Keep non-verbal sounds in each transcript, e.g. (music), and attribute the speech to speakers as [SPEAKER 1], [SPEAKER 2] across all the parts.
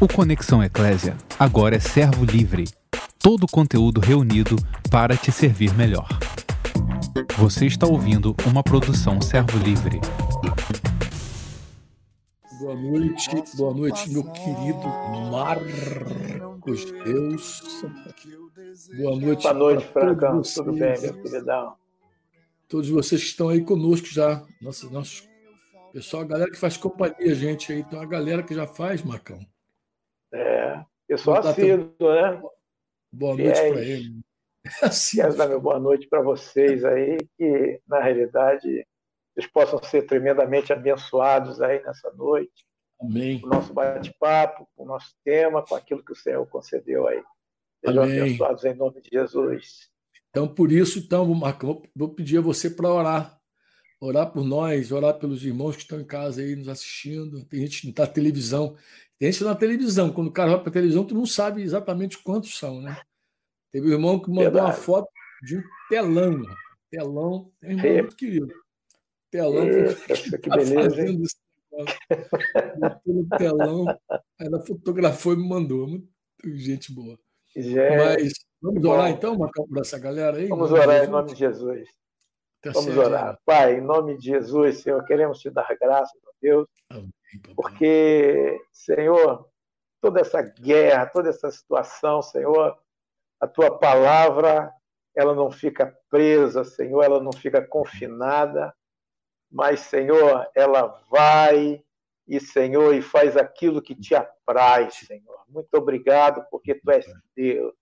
[SPEAKER 1] O Conexão Eclésia agora é servo livre. Todo o conteúdo reunido para te servir melhor. Você está ouvindo uma produção servo livre.
[SPEAKER 2] Boa noite, boa noite, meu querido Marcos Deus. Boa noite.
[SPEAKER 3] Boa noite, Francão. Tudo bem, meu queridão?
[SPEAKER 2] Todos vocês que estão aí conosco já. Nossa, nosso pessoal, a galera que faz companhia, gente aí. Tem uma galera que já faz, Marcão.
[SPEAKER 3] É, pessoal assíduo, né?
[SPEAKER 2] Boa noite para ele. (laughs)
[SPEAKER 3] Quero dar meu boa noite para vocês aí, que na realidade vocês possam ser tremendamente abençoados aí nessa noite.
[SPEAKER 2] Amém.
[SPEAKER 3] Com o nosso bate-papo, com o nosso tema, com aquilo que o Senhor concedeu aí. Sejam
[SPEAKER 2] Amém.
[SPEAKER 3] abençoados em nome de Jesus.
[SPEAKER 2] Então, por isso, então, Marcão, vou pedir a você para orar. Orar por nós, orar pelos irmãos que estão em casa aí nos assistindo. Tem gente que não está na televisão. Tem na televisão. Quando o cara vai para a televisão, tu não sabe exatamente quantos são, né? Teve um irmão que mandou
[SPEAKER 3] Verdade.
[SPEAKER 2] uma foto de um telão. Telão. Tem um irmão
[SPEAKER 3] É.
[SPEAKER 2] muito querido. Telão.
[SPEAKER 3] Eita, (laughs) que
[SPEAKER 2] tá
[SPEAKER 3] beleza, hein?
[SPEAKER 2] fazendo esse negócio. Botou no telão. Ela fotografou e me mandou. Muito gente boa.
[SPEAKER 3] Gente,
[SPEAKER 2] Mas vamos
[SPEAKER 3] bom.
[SPEAKER 2] orar então, Marcão, por essa galera aí?
[SPEAKER 3] vamos orar em nome de Jesus.
[SPEAKER 2] Tá
[SPEAKER 3] Vamos
[SPEAKER 2] certo.
[SPEAKER 3] orar. Pai, em nome de Jesus, Senhor, queremos te dar graças Deus, porque, Senhor, toda essa guerra, toda essa situação, Senhor, a tua palavra, ela não fica presa, Senhor, ela não fica confinada, mas, Senhor, ela vai e, Senhor, e faz aquilo que te apraz, Senhor. Muito obrigado, porque tu és Deus,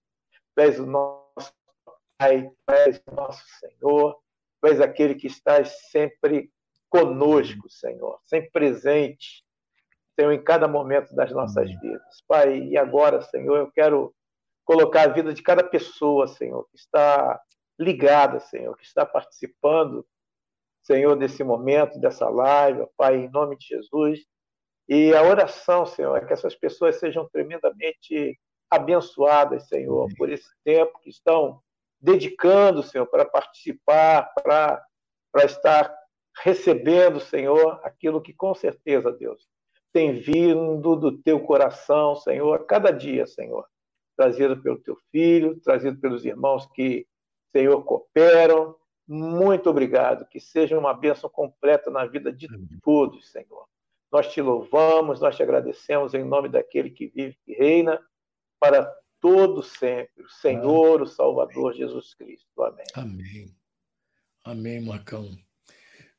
[SPEAKER 3] tu és o nosso Pai, tu és o nosso Senhor, tu és aquele que estás sempre conosco, Senhor, sempre presente, Senhor, em cada momento das nossas vidas. Pai, e agora, Senhor, eu quero colocar a vida de cada pessoa, Senhor, que está ligada, Senhor, que está participando, Senhor, desse momento, dessa live, Pai, em nome de Jesus. E a oração, Senhor, é que essas pessoas sejam tremendamente abençoadas, Senhor, por esse tempo que estão dedicando, Senhor, para participar, para, para estar recebendo, Senhor, aquilo que com certeza, Deus, tem vindo do teu coração, Senhor, a cada dia, Senhor, trazido pelo teu filho, trazido pelos irmãos que, Senhor, cooperam. Muito obrigado, que seja uma bênção completa na vida de todos, Senhor. Nós te louvamos, nós te agradecemos em nome daquele que vive e reina para todo sempre, o Senhor, o Salvador Jesus Cristo. Amém.
[SPEAKER 2] Amém. Amém, Marcão.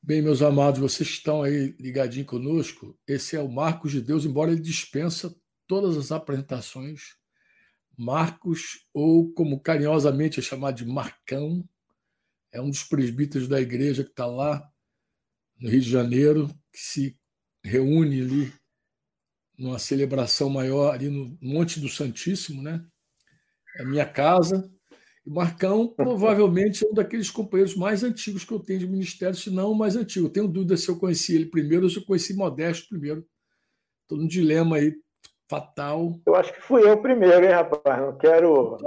[SPEAKER 2] Bem, meus amados, vocês estão aí ligadinhos conosco. Esse é o Marcos de Deus, embora ele dispensa todas as apresentações. Marcos, ou como carinhosamente é chamado de Marcão, é um dos presbíteros da igreja que está lá no Rio de Janeiro, que se reúne ali numa celebração maior ali no Monte do Santíssimo, né? É minha casa. E Marcão (laughs) provavelmente é um daqueles companheiros mais antigos que eu tenho de ministério, se não o mais antigo. Eu tenho dúvida se eu conheci ele primeiro ou se eu conheci Modesto primeiro. Estou num dilema aí fatal.
[SPEAKER 3] Eu acho que fui eu primeiro, hein, rapaz? Não quero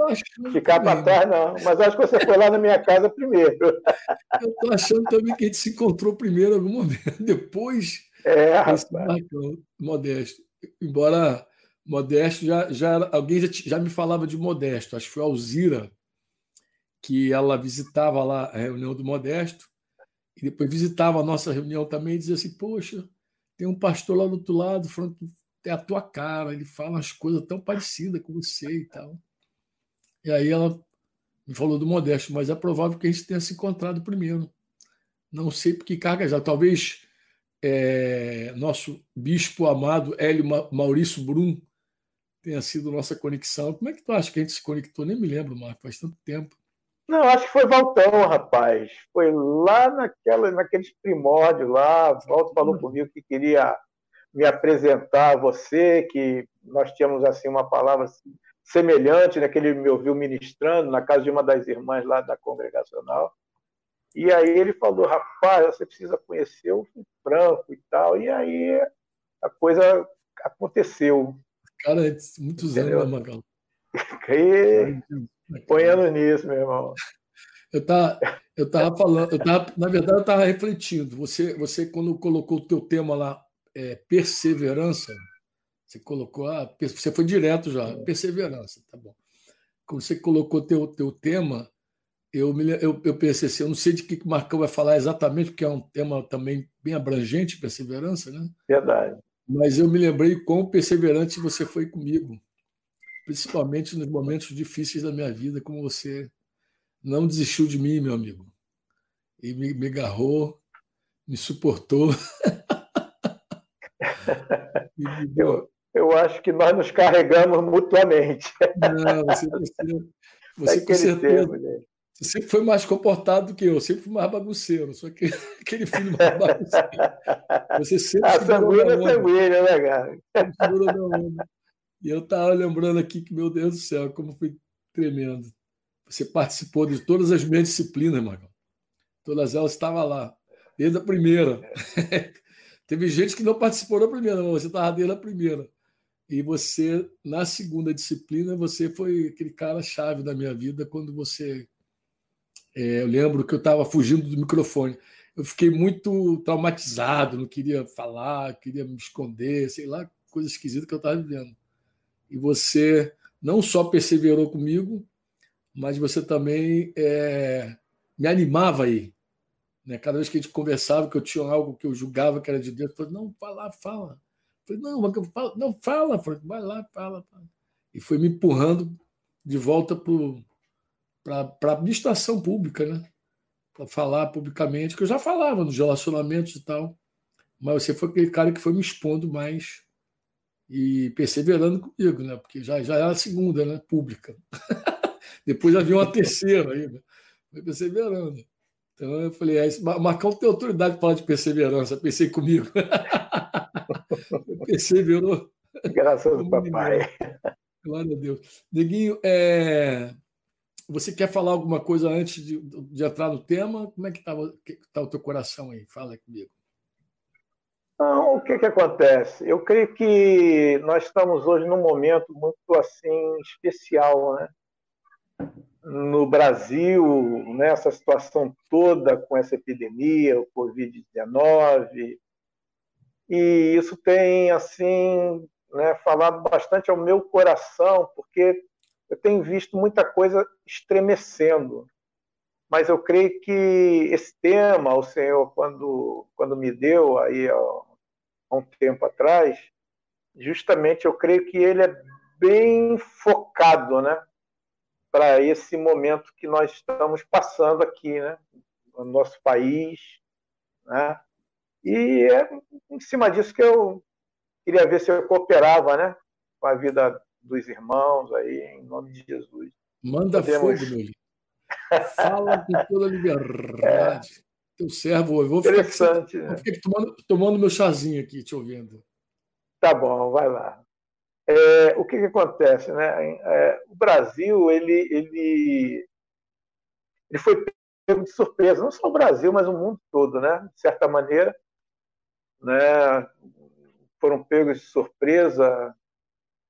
[SPEAKER 3] ficar para trás, não. Mas acho que você foi lá na minha casa primeiro. (laughs)
[SPEAKER 2] Eu estou achando também que a gente se encontrou primeiro em algum momento. (laughs) Depois
[SPEAKER 3] É, rapaz.
[SPEAKER 2] Marcão, Modesto. Embora Modesto já, já alguém já, já me falava de Modesto, acho que foi Alzira, que ela visitava lá a reunião do Modesto, e depois visitava a nossa reunião também e dizia assim: Poxa, tem um pastor lá do outro lado, falando é a tua cara, ele fala umas coisas tão parecidas com você e tal. E aí ela me falou do Modesto, mas é provável que a gente tenha se encontrado primeiro. Não sei por que carga já. Talvez é, nosso bispo amado Hélio Ma- Maurício Brum tenha sido nossa conexão. Como é que tu acha que a gente se conectou? Nem me lembro, Marco, faz tanto tempo.
[SPEAKER 3] Não, acho que foi Valtão, rapaz. Foi lá naquela, naqueles primórdios lá. Valto falou comigo que queria me apresentar a você, que nós tínhamos assim uma palavra semelhante, né, que ele me ouviu ministrando na casa de uma das irmãs lá da congregacional. E aí ele falou, rapaz, você precisa conhecer o Franco e tal. E aí a coisa aconteceu.
[SPEAKER 2] Cara, é muitos anos, né, Magal? (laughs)
[SPEAKER 3] E põe anos nisso, meu irmão.
[SPEAKER 2] Eu tava, eu tava falando, eu tava, na verdade, eu estava refletindo. Você, você, quando colocou o teu tema lá, é, perseverança, Você colocou a. Você foi direto já, perseverança, tá bom. Quando você colocou teu, teu tema, eu, me, eu, eu pensei assim, eu não sei de que o Marcão vai falar exatamente, porque é um tema também bem abrangente, perseverança, né?
[SPEAKER 3] Verdade.
[SPEAKER 2] Mas eu me lembrei quão perseverante você foi comigo, principalmente nos momentos difíceis da minha vida, como você não desistiu de mim, meu amigo, e me, me agarrou, me suportou. (laughs)
[SPEAKER 3] eu, eu acho que nós nos carregamos mutuamente.
[SPEAKER 2] Não, você, você, você com certeza. Tempo, você sempre foi mais comportado do que eu, sempre fui mais bagunceiro, só que (laughs) aquele filho mais bagunceiro.
[SPEAKER 3] Você sempre a sanguínea é sanguínea, né, cara?
[SPEAKER 2] E eu estava lembrando aqui que, meu Deus do céu, como foi tremendo. Você participou de todas as minhas disciplinas, Marcão. Todas elas estavam lá, desde a primeira. (laughs) Teve gente que não participou da primeira, mas você estava desde a primeira. E você, na segunda disciplina, você foi aquele cara chave da minha vida quando você. É, eu lembro que eu estava fugindo do microfone. Eu fiquei muito traumatizado, não queria falar, queria me esconder, sei lá, coisa esquisita que eu estava vivendo. E você não só perseverou comigo, mas você também é, me animava aí. Né? Cada vez que a gente conversava, que eu tinha algo que eu julgava que era de Deus, eu falei, não, fala, fala. Falei, não, fala, não, fala, falei, vai lá, fala, fala. E foi me empurrando de volta para a administração pública, né? Para falar publicamente, que eu já falava nos relacionamentos e tal, mas você foi aquele cara que foi me expondo mais e perseverando comigo, né? Porque já, já era a segunda, né? Pública. (laughs) Depois havia uma terceira ainda. Foi perseverando. Então eu falei, é, Marcão tem autoridade para falar de perseverança, pensei comigo. (laughs) Perseverou.
[SPEAKER 3] Graças ao papai.
[SPEAKER 2] Glória a Deus. Neguinho, é... você quer falar alguma coisa antes de, de entrar no tema? Como é que está tá o teu coração aí? Fala comigo.
[SPEAKER 3] Não, o que, que acontece? Eu creio que nós estamos hoje num momento muito assim especial, né? No Brasil, nessa situação toda com essa epidemia, o Covid-19, e isso tem assim né, falado bastante ao meu coração, porque eu tenho visto muita coisa estremecendo. Mas eu creio que esse tema, o Senhor, quando, quando me deu aí há um tempo atrás, justamente eu creio que ele é bem focado né, para esse momento que nós estamos passando aqui, né, no nosso país. Né, e é em cima disso que eu queria ver se eu cooperava né, com a vida dos irmãos aí, em nome de Jesus.
[SPEAKER 2] Manda Podemos... fogo, meu Fala com toda liberdade. É. Teu servo, eu vou ficar,
[SPEAKER 3] aqui,
[SPEAKER 2] né? vou ficar aqui tomando, tomando meu chazinho aqui, te ouvindo.
[SPEAKER 3] Tá bom, vai lá. É, o que, que acontece, né? É, o Brasil, ele, ele, ele foi pego de surpresa, não só o Brasil, mas o mundo todo, né? De certa maneira, né? foram pegos de surpresa.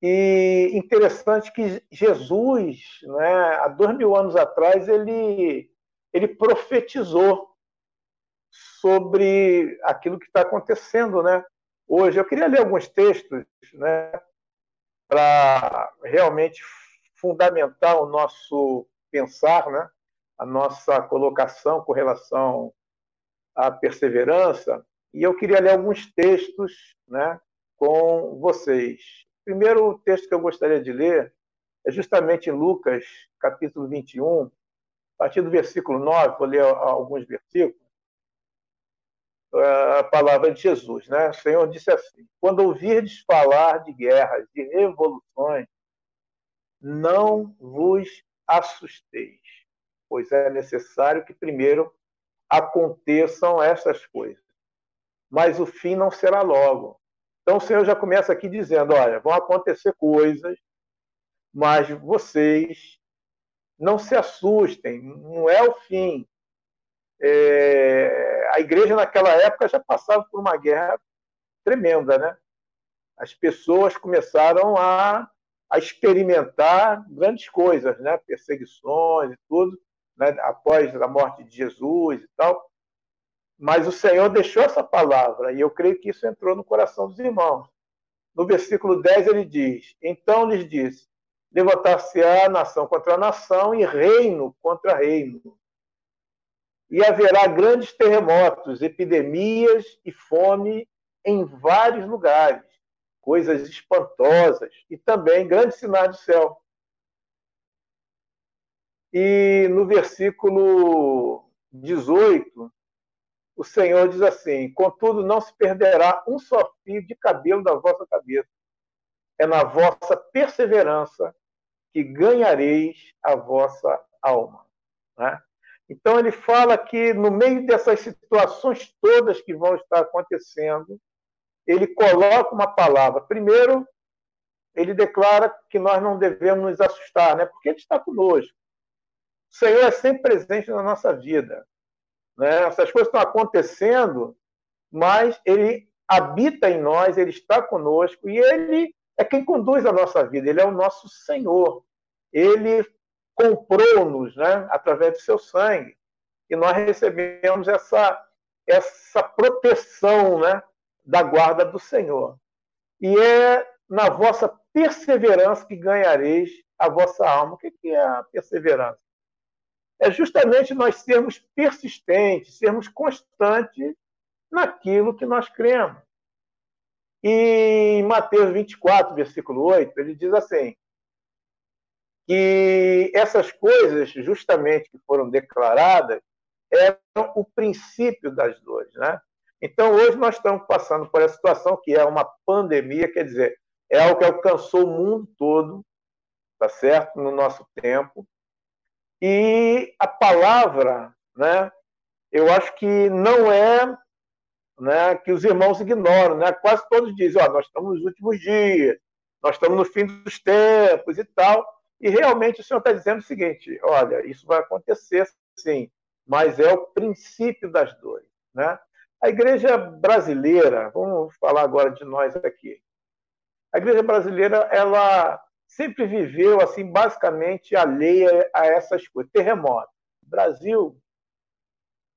[SPEAKER 3] E interessante que Jesus, né, há dois mil anos atrás, ele, ele profetizou sobre aquilo que está acontecendo né, hoje. Eu queria ler alguns textos né, para realmente fundamentar o nosso pensar, né, a nossa colocação com relação à perseverança. E eu queria ler alguns textos né, com vocês. O primeiro texto que eu gostaria de ler é justamente em Lucas, capítulo 21, a partir do versículo 9, vou ler alguns versículos. A palavra de Jesus, né? O Senhor disse assim: Quando ouvirdes falar de guerras, de revoluções, não vos assusteis, pois é necessário que primeiro aconteçam essas coisas mas o fim não será logo. Então o Senhor já começa aqui dizendo: olha, vão acontecer coisas, mas vocês não se assustem, não é o fim. É... a igreja naquela época já passava por uma guerra tremenda, né? As pessoas começaram a, a experimentar grandes coisas, né? Perseguições e tudo, né? após a morte de Jesus e tal. Mas o Senhor deixou essa palavra, e eu creio que isso entrou no coração dos irmãos. no versículo 10 ele diz: Então lhes disse: Levantar-se-á nação contra nação e reino contra reino. E haverá grandes terremotos, epidemias e fome em vários lugares, coisas espantosas e também grandes sinais do céu. E no versículo 18, o Senhor diz assim: Contudo, não se perderá um só fio de cabelo da vossa cabeça. É na vossa perseverança que ganhareis a vossa alma. Né? Então, ele fala que no meio dessas situações todas que vão estar acontecendo, ele coloca uma palavra. Primeiro, ele declara que nós não devemos nos assustar, né? porque ele está conosco. O Senhor é sempre presente na nossa vida. Né? Essas coisas estão acontecendo, mas ele habita em nós, ele está conosco e ele é quem conduz a nossa vida, ele é o nosso Senhor. Ele comprou-nos né, através do seu sangue e nós recebemos essa, essa proteção né, da guarda do Senhor. E é na vossa perseverança que ganhareis a vossa alma. O que é a perseverança? é justamente nós sermos persistentes, sermos constantes naquilo que nós cremos. E em Mateus 24, versículo 8, ele diz assim: que essas coisas, justamente que foram declaradas, eram o princípio das dores. Né? Então, hoje nós estamos passando por essa situação que é uma pandemia, quer dizer, é algo que alcançou o mundo todo, tá certo? No nosso tempo. E a palavra, né, eu acho que não é né, que os irmãos ignoram. Né? Quase todos dizem: ó, nós estamos nos últimos dias, nós estamos no fim dos tempos e tal. E realmente o Senhor está dizendo o seguinte: olha, isso vai acontecer sim, mas é o princípio das dores. Né? A igreja brasileira, vamos falar agora de nós aqui. A igreja brasileira, ela sempre viveu assim basicamente alheia a essas coisas. Terremoto. Brasil,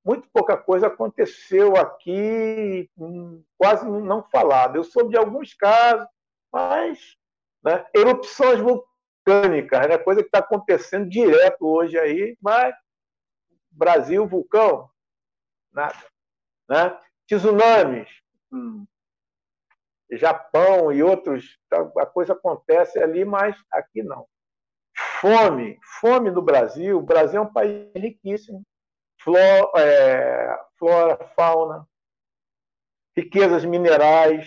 [SPEAKER 3] muito pouca coisa aconteceu aqui, hum, quase não falado. Eu soube de alguns casos, mas né, erupções vulcânicas, né, coisa que está acontecendo direto hoje aí, mas Brasil, vulcão, nada. Né? Tsunamis, hum, Japão e outros, a coisa acontece ali, mas aqui não. Fome, fome no Brasil. O Brasil é um país riquíssimo. Flora, é, flora fauna, riquezas minerais,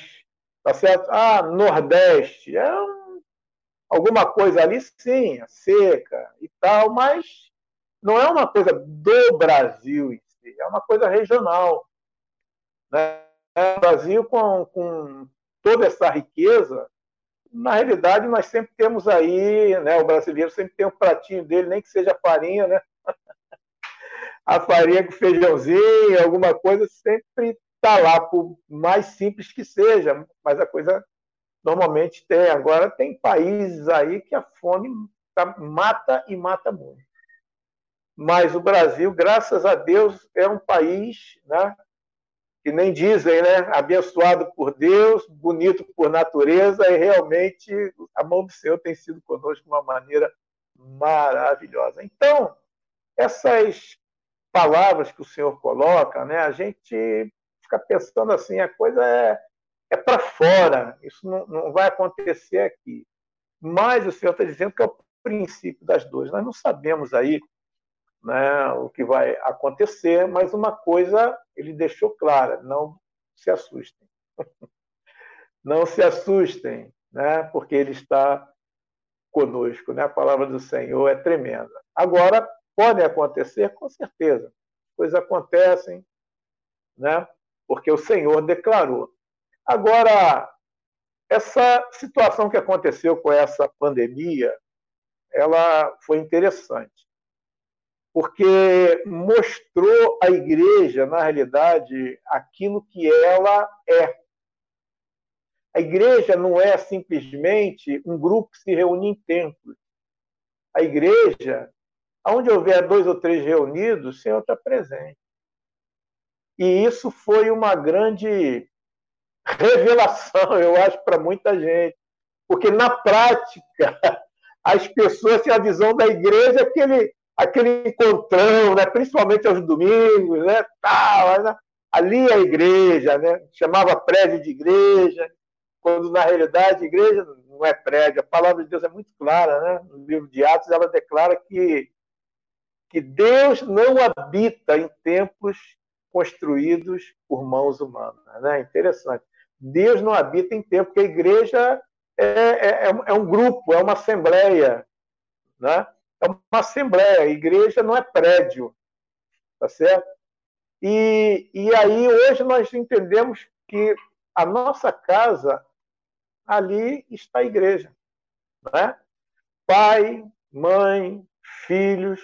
[SPEAKER 3] tá certo? Ah, Nordeste, é um, alguma coisa ali, sim, é seca e tal, mas não é uma coisa do Brasil em si, é uma coisa regional. Né? O Brasil com, com toda essa riqueza, na realidade nós sempre temos aí, né, o brasileiro sempre tem um pratinho dele, nem que seja farinha, né? (laughs) A farinha com feijãozinho, alguma coisa, sempre está lá, por mais simples que seja, mas a coisa normalmente tem. Agora tem países aí que a fome tá, mata e mata muito. Mas o Brasil, graças a Deus, é um país né, que nem dizem, né? Abençoado por Deus, bonito por natureza, e realmente a mão do Senhor tem sido conosco de uma maneira maravilhosa. Então, essas palavras que o Senhor coloca, né? A gente fica pensando assim, a coisa é, é para fora, isso não, não vai acontecer aqui. Mas o Senhor está dizendo que é o princípio das dores. Nós não sabemos aí né, o que vai acontecer, mas uma coisa ele deixou clara: não se assustem. (laughs) não se assustem, né, porque ele está conosco. Né? A palavra do Senhor é tremenda. Agora, podem acontecer, com certeza. Coisas acontecem, né, porque o Senhor declarou. Agora, essa situação que aconteceu com essa pandemia, ela foi interessante porque mostrou à igreja, na realidade, aquilo que ela é. A igreja não é simplesmente um grupo que se reúne em templos. A igreja, onde houver dois ou três reunidos, o Senhor está presente. E isso foi uma grande (laughs) revelação, eu acho, para muita gente. Porque na prática, (laughs) as pessoas têm a visão da igreja aquele, aquele encontrão, né? principalmente aos domingos, né? Tal, né? ali é a igreja, né? chamava prédio de igreja, quando na realidade a igreja não é prédio. A palavra de Deus é muito clara, né? no livro de Atos ela declara que, que Deus não habita em templos construídos por mãos humanas. Né? Interessante. Deus não habita em templo, porque a igreja é, é, é um grupo, é uma assembleia. Né? É uma assembleia, a igreja não é prédio. Tá certo? E, e aí hoje nós entendemos que a nossa casa, ali está a igreja. Né? Pai, mãe, filhos,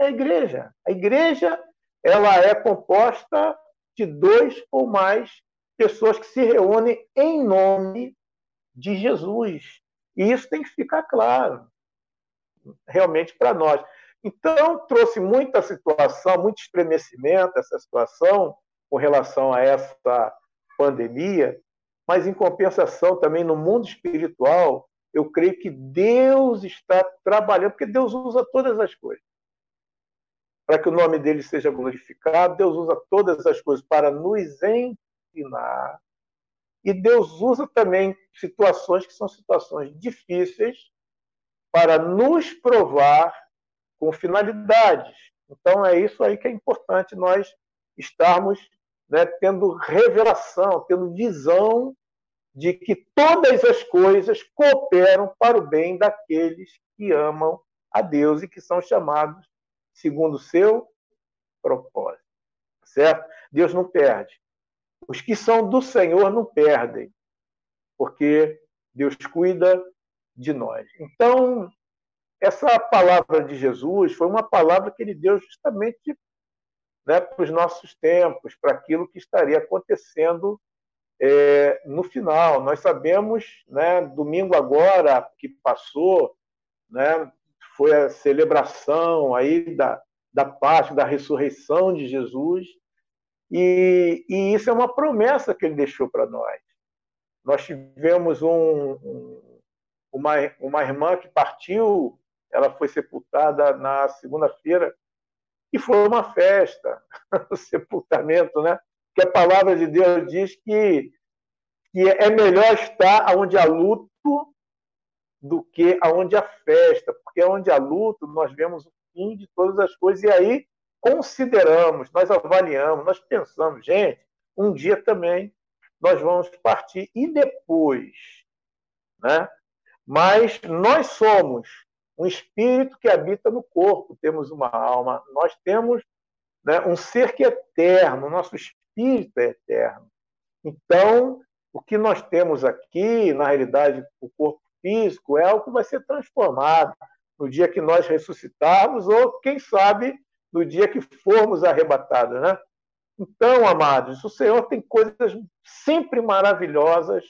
[SPEAKER 3] é a igreja. A igreja ela é composta de dois ou mais pessoas que se reúnem em nome de Jesus. E isso tem que ficar claro, realmente, para nós. Então, trouxe muita situação, muito estremecimento essa situação com relação a essa pandemia, mas, em compensação, também no mundo espiritual, eu creio que Deus está trabalhando, porque Deus usa todas as coisas para que o nome dele seja glorificado. Deus usa todas as coisas para nos E Deus usa também situações que são situações difíceis para nos provar com finalidades. Então é isso aí que é importante nós estarmos né, tendo revelação, tendo visão de que todas as coisas cooperam para o bem daqueles que amam a Deus e que são chamados segundo o seu propósito. Certo? Deus não perde. Os que são do Senhor não perdem, porque Deus cuida de nós. Então, essa palavra de Jesus foi uma palavra que ele deu justamente né, para os nossos tempos, para aquilo que estaria acontecendo é, no final. Nós sabemos, né, domingo agora que passou, né, foi a celebração aí da, da Páscoa, da ressurreição de Jesus, e, e, isso é uma promessa que ele deixou para nós. Nós tivemos um, um, uma, uma irmã que partiu, ela foi sepultada na segunda-feira, e foi uma festa, (laughs) o sepultamento, né? Que a palavra de Deus diz que, que é melhor estar onde há luto do que aonde há festa, porque onde há luto nós vemos o fim de todas as coisas e aí consideramos, nós avaliamos, nós pensamos, gente, um dia também nós vamos partir e depois, né? Mas nós somos um espírito que habita no corpo, temos uma alma, nós temos né, um ser que é eterno, nosso espírito é eterno. Então, o que nós temos aqui, na realidade, o corpo físico, é algo que vai ser transformado no dia que nós ressuscitarmos, ou, quem sabe, no dia que formos arrebatados. Né? Então, amados, o Senhor tem coisas sempre maravilhosas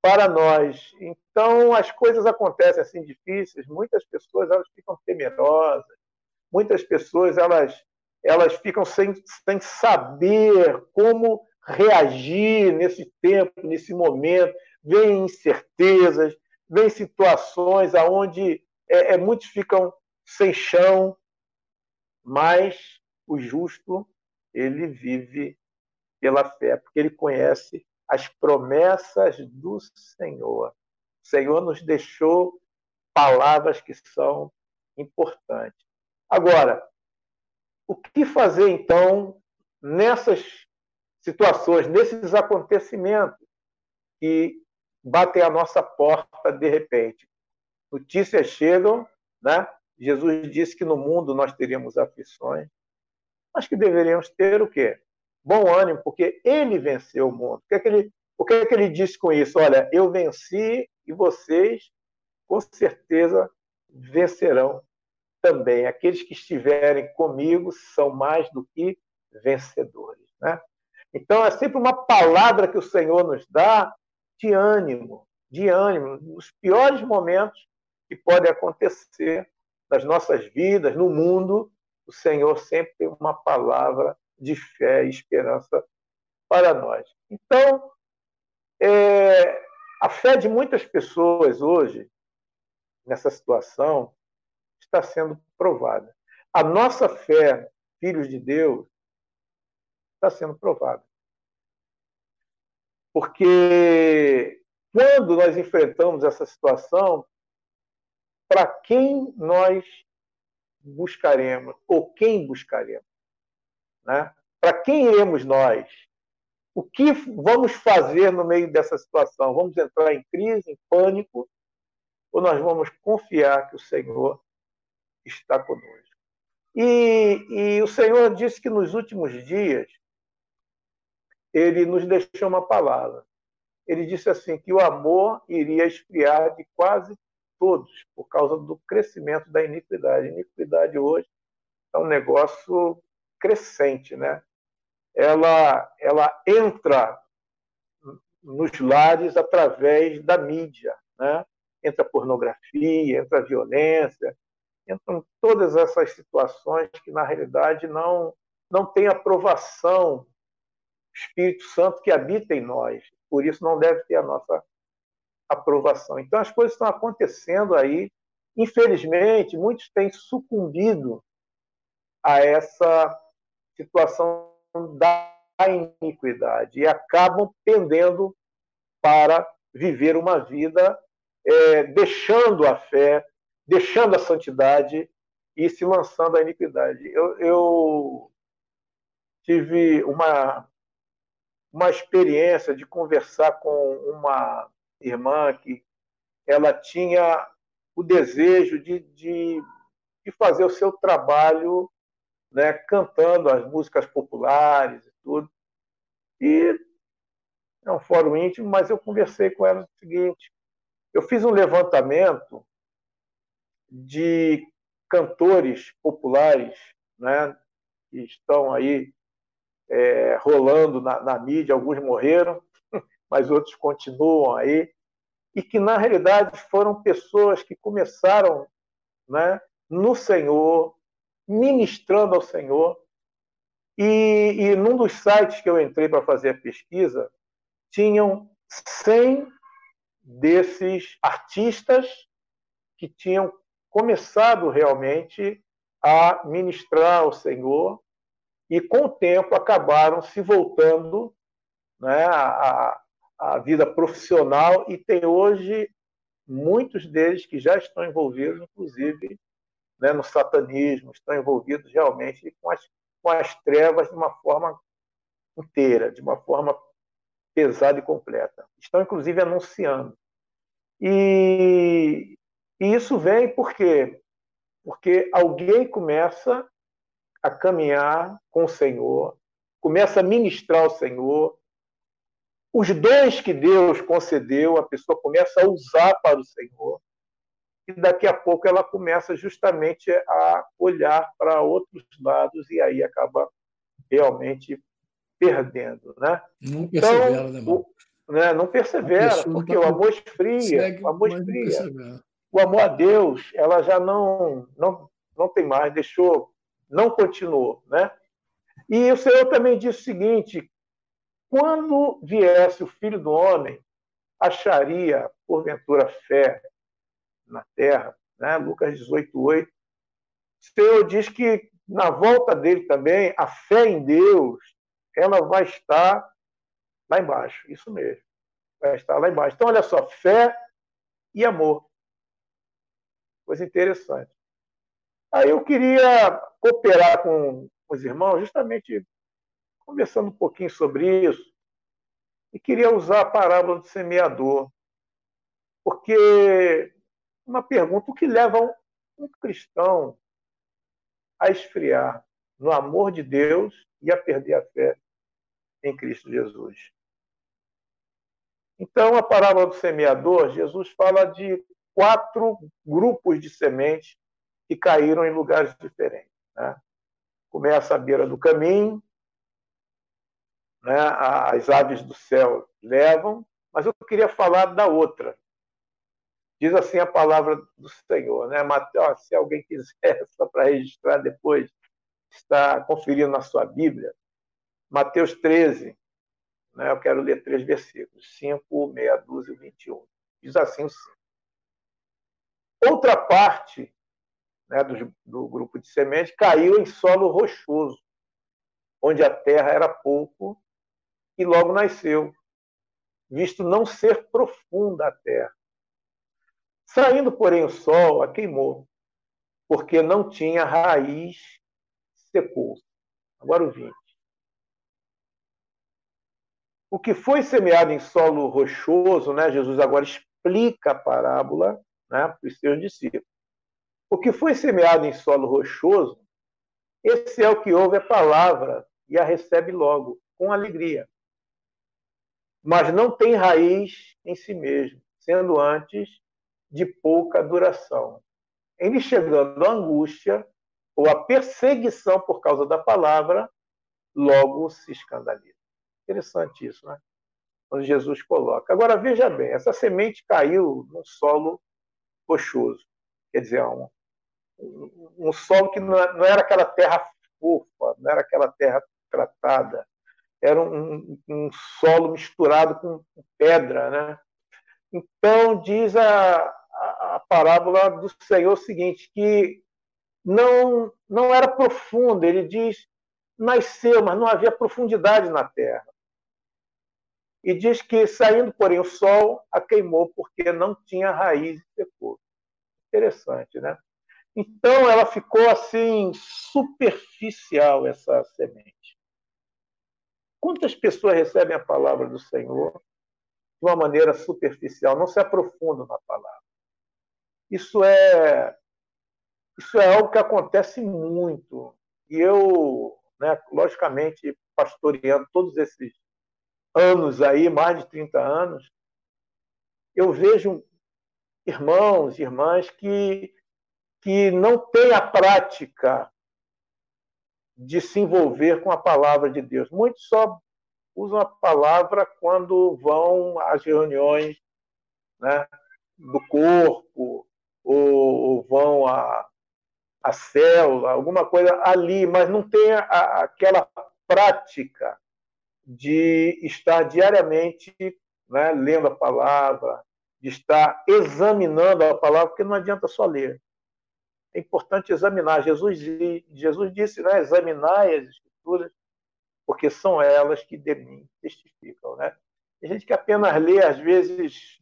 [SPEAKER 3] para nós. Então, as coisas acontecem assim difíceis, muitas pessoas elas ficam temerosas, muitas pessoas elas, elas ficam sem, sem saber como reagir nesse tempo, nesse momento, vêm incertezas, vem situações aonde é, é, muitos ficam sem chão, mas o justo ele vive pela fé, porque ele conhece as promessas do Senhor. O Senhor nos deixou palavras que são importantes. Agora, o que fazer então nessas situações, nesses acontecimentos que batem a nossa porta de repente. Notícias chegam, né? Jesus disse que no mundo nós teríamos aflições, mas que deveríamos ter o quê? Bom ânimo, porque ele venceu o mundo. O que é que ele, o que é que ele disse com isso? Olha, eu venci e vocês, com certeza, vencerão também. Aqueles que estiverem comigo são mais do que vencedores. Né? Então, é sempre uma palavra que o Senhor nos dá de ânimo, de ânimo, nos piores momentos que podem acontecer nas nossas vidas, no mundo, o Senhor sempre tem uma palavra de fé e esperança para nós. Então, é, a fé de muitas pessoas hoje, nessa situação, está sendo provada. A nossa fé, filhos de Deus, está sendo provada. Porque quando nós enfrentamos essa situação, para quem nós buscaremos, ou quem buscaremos? Né? Para quem iremos nós? O que vamos fazer no meio dessa situação? Vamos entrar em crise, em pânico, ou nós vamos confiar que o Senhor está conosco? E, e o Senhor disse que nos últimos dias ele nos deixou uma palavra. Ele disse assim que o amor iria esfriar de quase todos por causa do crescimento da iniquidade. A iniquidade hoje é um negócio crescente, né? ela, ela entra nos lares através da mídia, né? Entra pornografia, entra violência, entram todas essas situações que na realidade não não tem aprovação Espírito Santo que habita em nós. Por isso não deve ter a nossa aprovação. Então as coisas estão acontecendo aí. Infelizmente, muitos têm sucumbido a essa situação da iniquidade e acabam tendendo para viver uma vida é, deixando a fé, deixando a santidade e se lançando à iniquidade. Eu, eu tive uma, uma experiência de conversar com uma irmã que ela tinha o desejo de, de, de fazer o seu trabalho né, cantando as músicas populares e tudo. E é um fórum íntimo, mas eu conversei com ela o seguinte: eu fiz um levantamento de cantores populares, né, que estão aí é, rolando na, na mídia, alguns morreram, mas outros continuam aí, e que na realidade foram pessoas que começaram né, no Senhor, ministrando ao Senhor. E, e num dos sites que eu entrei para fazer a pesquisa, tinham 100 desses artistas que tinham começado realmente a ministrar ao Senhor e com o tempo acabaram se voltando né, à, à vida profissional e tem hoje muitos deles que já estão envolvidos, inclusive né, no satanismo, estão envolvidos realmente com as, com as trevas de uma forma inteira, de uma forma pesada e completa. Estão, inclusive, anunciando. E, e isso vem por quê? Porque alguém começa a caminhar com o Senhor, começa a ministrar o Senhor, os dons que Deus concedeu, a pessoa começa a usar para o Senhor e daqui a pouco ela começa justamente a olhar para outros lados e aí acaba realmente perdendo, né?
[SPEAKER 2] Não então, persevera,
[SPEAKER 3] então, né, o, né, Não persevera, porque tá o amor esfria, o amor esfria. O amor a Deus, ela já não, não, não tem mais, deixou, não continuou, né? E o Senhor também disse o seguinte: quando viesse o Filho do Homem, acharia porventura fé na terra, né? Lucas 18, 8. O Senhor diz que na volta dele também, a fé em Deus, ela vai estar lá embaixo, isso mesmo, vai estar lá embaixo. Então, olha só, fé e amor. Coisa interessante. Aí eu queria cooperar com os irmãos, justamente conversando um pouquinho sobre isso, e queria usar a parábola do semeador, porque uma pergunta: o que leva um, cristão a esfriar no amor de Deus e a perder a fé em Cristo Jesus? Então, a parábola do semeador, Jesus fala de quatro grupos de sementes que caíram em lugares diferentes. Né? Começa à beira do caminho, né? as aves do céu levam, mas eu queria falar da outra, Diz assim a palavra do Senhor, né? Mateus, se alguém quiser, (laughs) só para registrar depois, está conferindo na sua Bíblia, Mateus 13, né, eu quero ler três versículos: 5, meia dúzia e 21. Diz assim o 5. Outra parte né, do, do grupo de semente caiu em solo rochoso, onde a terra era pouco e logo nasceu, visto não ser profunda a terra. Saindo, porém, o sol a queimou, porque não tinha raiz, secou. Agora o 20. O que foi semeado em solo rochoso, né, Jesus agora explica a parábola né, para os seus discípulos. O que foi semeado em solo rochoso, esse é o que ouve a palavra e a recebe logo, com alegria. Mas não tem raiz em si mesmo, sendo antes de pouca duração. Em lhe chegando a angústia ou a perseguição por causa da palavra, logo se escandaliza. Interessante isso, né? Quando Jesus coloca. Agora, veja bem, essa semente caiu num solo rochoso. Quer dizer, um, um solo que não era aquela terra fofa, não era aquela terra tratada. Era um, um solo misturado com pedra, né? Então, diz a, a, a parábola do Senhor o seguinte, que não, não era profunda. Ele diz, nasceu, mas não havia profundidade na terra. E diz que, saindo, porém, o sol a queimou, porque não tinha raiz e secou. Interessante, né? Então, ela ficou assim, superficial, essa semente. Quantas pessoas recebem a palavra do Senhor de uma maneira superficial, não se aprofundam na palavra. Isso é isso é algo que acontece muito. E eu, né, logicamente, pastoreando todos esses anos aí, mais de 30 anos, eu vejo irmãos, irmãs que, que não têm a prática de se envolver com a palavra de Deus. Muitos só usam a palavra quando vão às reuniões né, do corpo, ou, ou vão à, à célula, alguma coisa ali, mas não tem a, aquela prática de estar diariamente né, lendo a palavra, de estar examinando a palavra, porque não adianta só ler. É importante examinar. Jesus, Jesus disse, né, examinai as escrituras porque são elas que de mim testificam. Né? Tem gente que apenas lê, às vezes,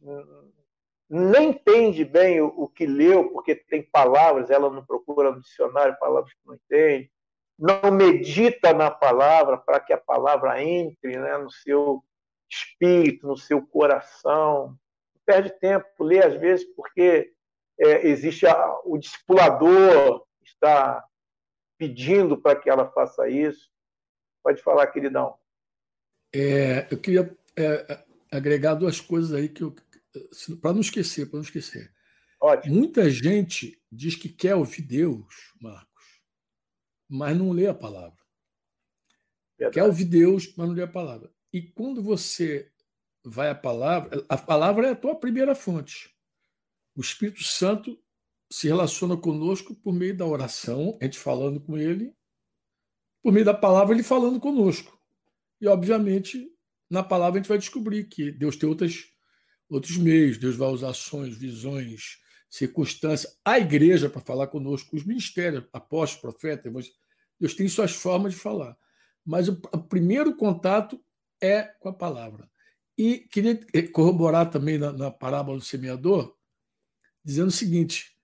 [SPEAKER 3] nem entende bem o, o, que leu, porque tem palavras, ela não procura no dicionário palavras que não entende, não medita na palavra para que a palavra entre né, no seu espírito, no seu coração. Perde tempo, lê às vezes porque é, existe a, o discipulador está pedindo para que ela faça isso. Pode falar, queridão.
[SPEAKER 2] É, eu queria é, agregar duas coisas aí que para não esquecer, para não esquecer. Ótimo. Muita gente diz que quer ouvir Deus, Marcos, mas não lê a palavra. Verdade. Quer ouvir Deus, mas não lê a palavra. E quando você vai à palavra, a palavra é a tua primeira fonte. O Espírito Santo se relaciona conosco por meio da oração, a gente falando com ele, por meio da palavra, ele falando conosco. E, obviamente, na palavra a gente vai descobrir que Deus tem outras, outros meios, Deus vai usar ações, visões, circunstâncias, a igreja para falar conosco, os ministérios, apóstolos, profetas, Deus tem suas formas de falar. Mas o, o primeiro contato é com a palavra. E queria corroborar também na, na parábola do semeador, dizendo o seguinte: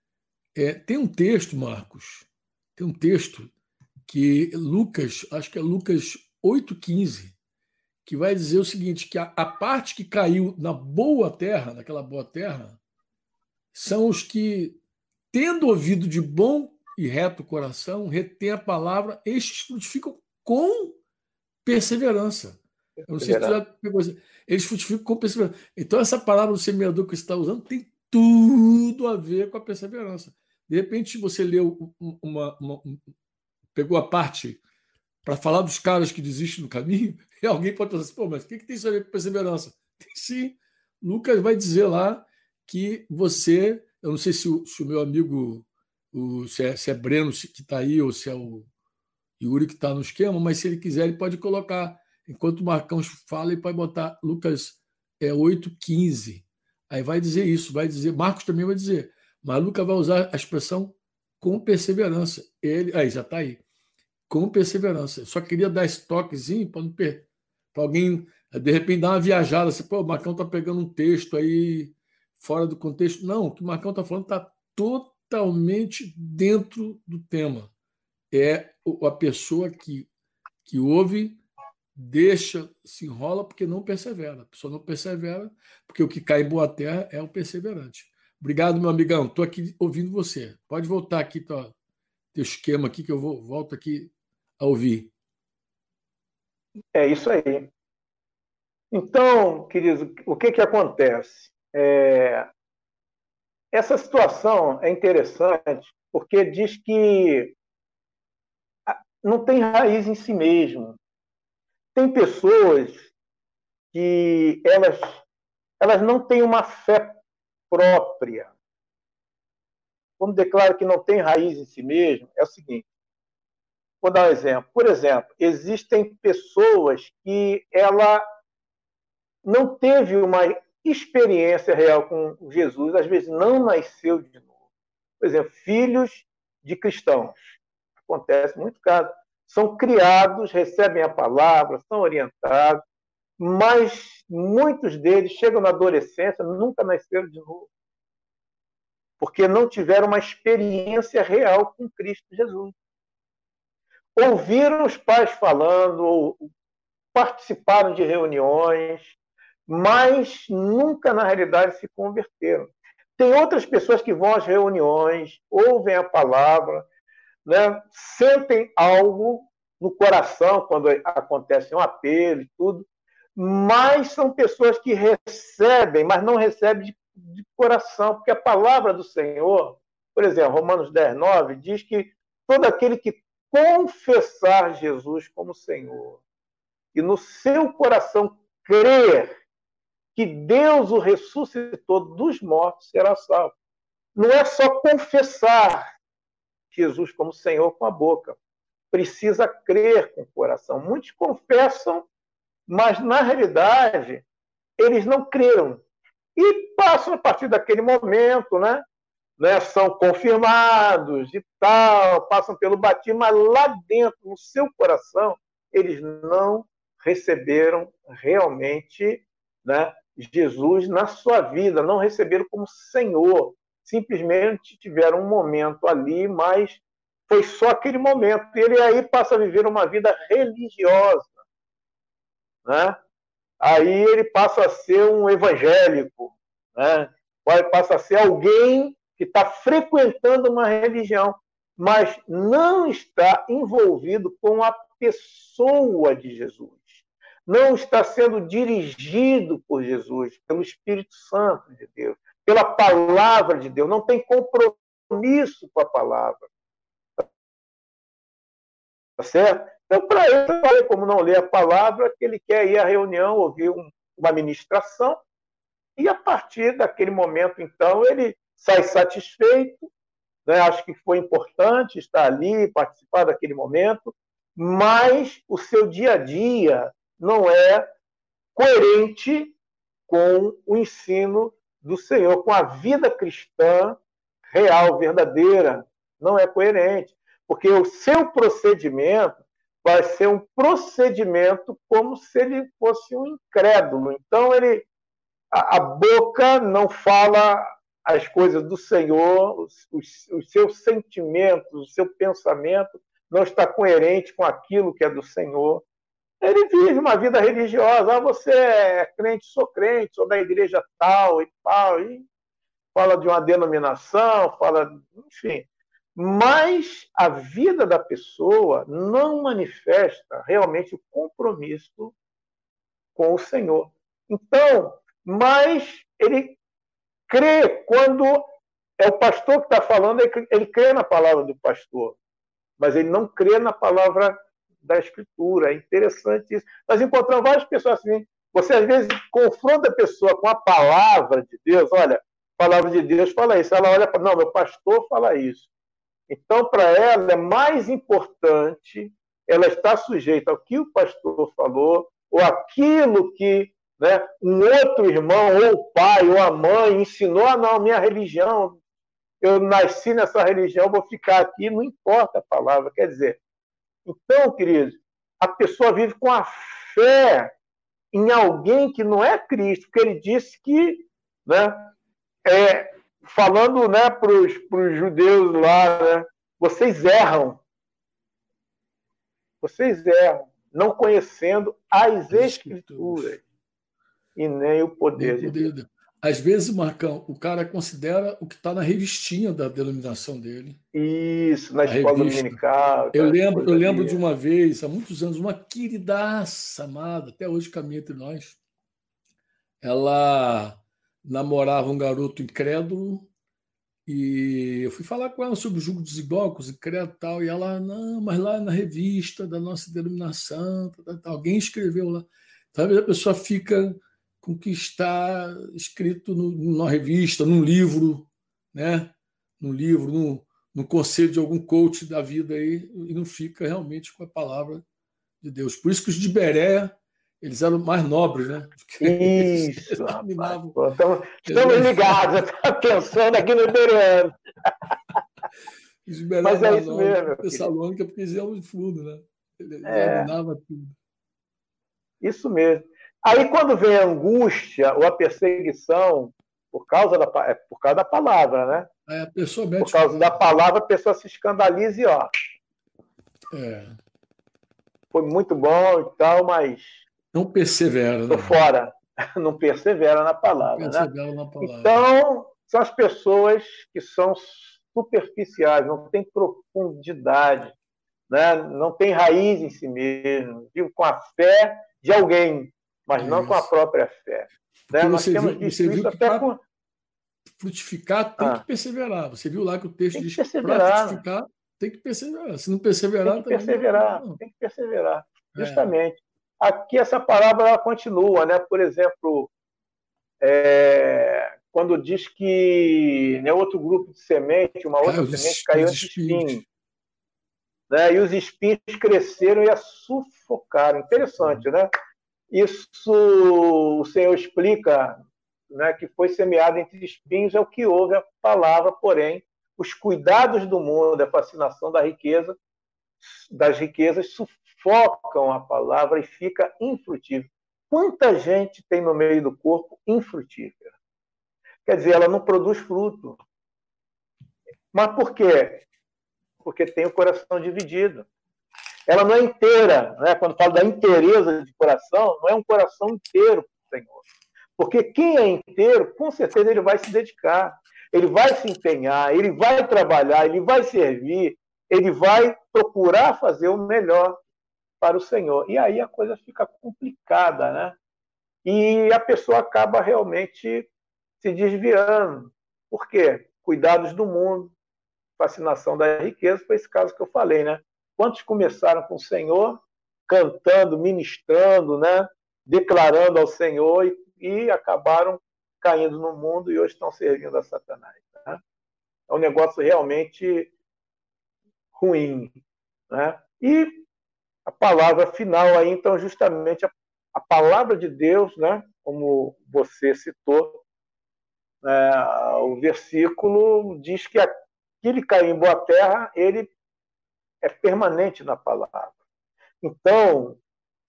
[SPEAKER 2] é, tem um texto, Marcos, tem um texto que Lucas, acho que é Lucas 8,15, que vai dizer o seguinte: que a, a, parte que caiu na boa terra, naquela boa terra, são os que, tendo ouvido de bom e reto coração, retém a palavra, estes frutificam com perseverança. Eu não sei se já pegou Eles frutificam com perseverança. Então, essa palavra do semeador que você está usando tem tudo a ver com a perseverança. De repente, você leu uma, uma, pegou a parte para falar dos caras que desistem no caminho, (laughs) e alguém pode pensar assim, pô, mas o que, que tem isso a ver com perseverança? Tem sim. Lucas vai dizer lá que você, eu não sei se o, se o meu amigo, o, se, é, se é Breno que está aí, ou se é o Yuri que está no esquema, mas se ele quiser, ele pode colocar Enquanto o Marcão fala, ele pode botar Lucas é, 8,15. Aí vai dizer isso, vai dizer, Marcos também vai dizer, mas Lucas vai usar a expressão com perseverança. Ele, aí já está aí. Com perseverança. Só queria dar esse toquezinho para alguém de repente dar uma viajada, assim, pô, o Marcão está pegando um texto aí fora do contexto. Não, o que o Marcão está falando está totalmente dentro do tema. É a pessoa que, que ouve, deixa, se enrola porque não persevera. A pessoa não persevera, porque o que cai em boa terra é o perseverante. Obrigado, meu amigão. Estou aqui ouvindo você. Pode voltar aqui, tá, teu esquema aqui, que eu vou, volto aqui a ouvir.
[SPEAKER 3] É isso aí. Então, queridos, o que, que acontece? É... Essa situação é interessante porque diz que não tem raiz em si mesmo. Tem pessoas que elas, elas não têm uma fé própria. Quando declara que não tem raiz em si mesmo, é o seguinte. Vou dar um exemplo. Por exemplo, existem pessoas que ela não teve uma experiência real com Jesus, às vezes não nasceu de novo. Por exemplo, filhos de cristãos. Acontece muito caso. São criados, recebem a palavra, são orientados, mas muitos deles chegam na adolescência, nunca nasceram de novo. Porque não tiveram uma experiência real com Cristo Jesus. Ouviram os pais falando, participaram de reuniões, mas nunca na realidade se converteram. Tem outras pessoas que vão às reuniões, ouvem a palavra, né, sentem algo no coração quando acontece um apelo e tudo, mas são pessoas que recebem, mas não recebem de, de coração, porque a palavra do Senhor, por exemplo, Romanos 10, 9, diz que todo aquele que confessar Jesus como Senhor e no seu coração crer que Deus o ressuscitou dos mortos, será salvo. Não é só confessar Jesus como Senhor com a boca. Precisa crer com o coração. Muitos confessam, mas na realidade eles não creram. E passam a partir daquele momento, né? né? São confirmados e tal, passam pelo batismo, mas lá dentro, no seu coração, eles não receberam realmente né, Jesus na sua vida, não receberam como Senhor. Simplesmente tiveram um momento ali, mas foi só aquele momento. Ele aí passa a viver uma vida religiosa. Né? Aí ele passa a ser um evangélico. Né? Passa a ser alguém que está frequentando uma religião, mas não está envolvido com a pessoa de Jesus não está sendo dirigido por Jesus, pelo Espírito Santo de Deus, pela palavra de Deus, não tem compromisso com a palavra. Tá certo? Então, para ele, como não lê a palavra, que ele quer ir à reunião, ouvir um, uma ministração, e a partir daquele momento, então, ele sai satisfeito, né? acho que foi importante estar ali, participar daquele momento, mas o seu dia a dia não é coerente com o ensino do Senhor, com a vida cristã real, verdadeira. Não é coerente, porque o seu procedimento vai ser um procedimento como se ele fosse um incrédulo. Então ele a, a boca não fala as coisas do Senhor, os, os, os seus sentimentos, o seu pensamento não está coerente com aquilo que é do Senhor. Ele vive uma vida religiosa. Ah, você é crente, sou crente, sou da igreja tal e tal. E fala de uma denominação, fala, enfim. Mas a vida da pessoa não manifesta realmente o compromisso com o Senhor. Então, mas ele crê quando é o pastor que está falando, ele crê na palavra do pastor, mas ele não crê na palavra da Escritura. É interessante isso. Nós encontramos várias pessoas assim. Você, às vezes, confronta a pessoa com a palavra de Deus. Olha, a palavra de Deus fala isso. Ela olha para. Não, meu pastor fala isso. Então, para ela, é mais importante ela estar sujeita ao que o pastor falou ou aquilo que né, um outro irmão, ou o pai, ou a mãe ensinou, ah, não, minha religião, eu nasci nessa religião, vou ficar aqui, não importa a palavra. Quer dizer, então, queridos, a pessoa vive com a fé em alguém que não é Cristo, porque ele disse que, né, é, falando né, para os judeus lá, né, vocês erram. Vocês erram, não conhecendo as Escrituras e nem o poder, nem o poder de Deus.
[SPEAKER 2] Às vezes, Marcão, o cara considera o que está na revistinha da denominação dele.
[SPEAKER 3] Isso, na escola dominical.
[SPEAKER 2] Eu lembro, eu lembro de uma vez, há muitos anos, uma queridaça amada, até hoje caminha entre nós. Ela namorava um garoto incrédulo e eu fui falar com ela sobre o jugo desigual, com os incrédulos e tal, e ela, não, mas lá na revista da nossa denominação, tal, tal, alguém escreveu lá. Talvez a pessoa fica com o que está escrito no, numa revista, num livro, né? num livro, num, no conselho de algum coach da vida aí, e não fica realmente com a palavra de Deus. Por isso que os de Berea, eles eram mais nobres, né?
[SPEAKER 3] Isso, estamos, (laughs) estamos ligados, pensando aqui no Bereano. (laughs)
[SPEAKER 2] Os de Berea Mas é isso mesmo. Tessalônica, porque eles iam de fundo, né? Ele é. tudo.
[SPEAKER 3] Isso mesmo. Aí, quando vem a angústia ou a perseguição por causa da, é por causa da palavra, né?
[SPEAKER 2] A pessoa
[SPEAKER 3] mete por causa da palavra, a pessoa se escandaliza e ó. É. Foi muito bom e tal, mas.
[SPEAKER 2] Não persevera.
[SPEAKER 3] Né? fora. (laughs) Não persevera na palavra. Não né? persevera né? na palavra. Então, são as pessoas que são superficiais, não têm profundidade, né? não têm raiz em si mesmo, vivem com a fé de alguém, mas não com a própria fé.
[SPEAKER 2] Né? Nós temos viu, você viu até com... frutificar tem ah. que perseverar. Você viu lá que o texto diz que para frutificar tem que perseverar. Se não perseverar,
[SPEAKER 3] tem que perseverar. Não. Tem que perseverar. É. Justamente. Aqui essa palavra ela continua, né? Por exemplo, é... quando diz que né, outro grupo de semente, uma outra Caiu semente caiu entre espinhos. Né? E os espinhos cresceram e a sufocaram. Interessante, né? Isso o Senhor explica né, que foi semeado entre espinhos, é o que houve a palavra, porém, os cuidados do mundo, a fascinação da riqueza, das riquezas sufocam a palavra e fica infrutífera. Quanta gente tem no meio do corpo infrutífera? Quer dizer, ela não produz fruto. Mas por quê? Porque tem o coração dividido ela não é inteira. Né? Quando falo da inteireza de coração, não é um coração inteiro para o Senhor. Porque quem é inteiro, com certeza ele vai se dedicar, ele vai se empenhar, ele vai trabalhar, ele vai servir, ele vai procurar fazer o melhor para o Senhor. E aí a coisa fica complicada, né? E a pessoa acaba realmente se desviando. Por quê? Cuidados do mundo, fascinação da riqueza, foi esse caso que eu falei, né? Quantos começaram com o Senhor, cantando, ministrando, né? declarando ao Senhor e, e acabaram caindo no mundo e hoje estão servindo a Satanás. Né? É um negócio realmente ruim. Né? E a palavra final aí, então, justamente a, a palavra de Deus, né? como você citou, é, o versículo diz que aquele caiu em boa terra, ele é permanente na palavra. Então,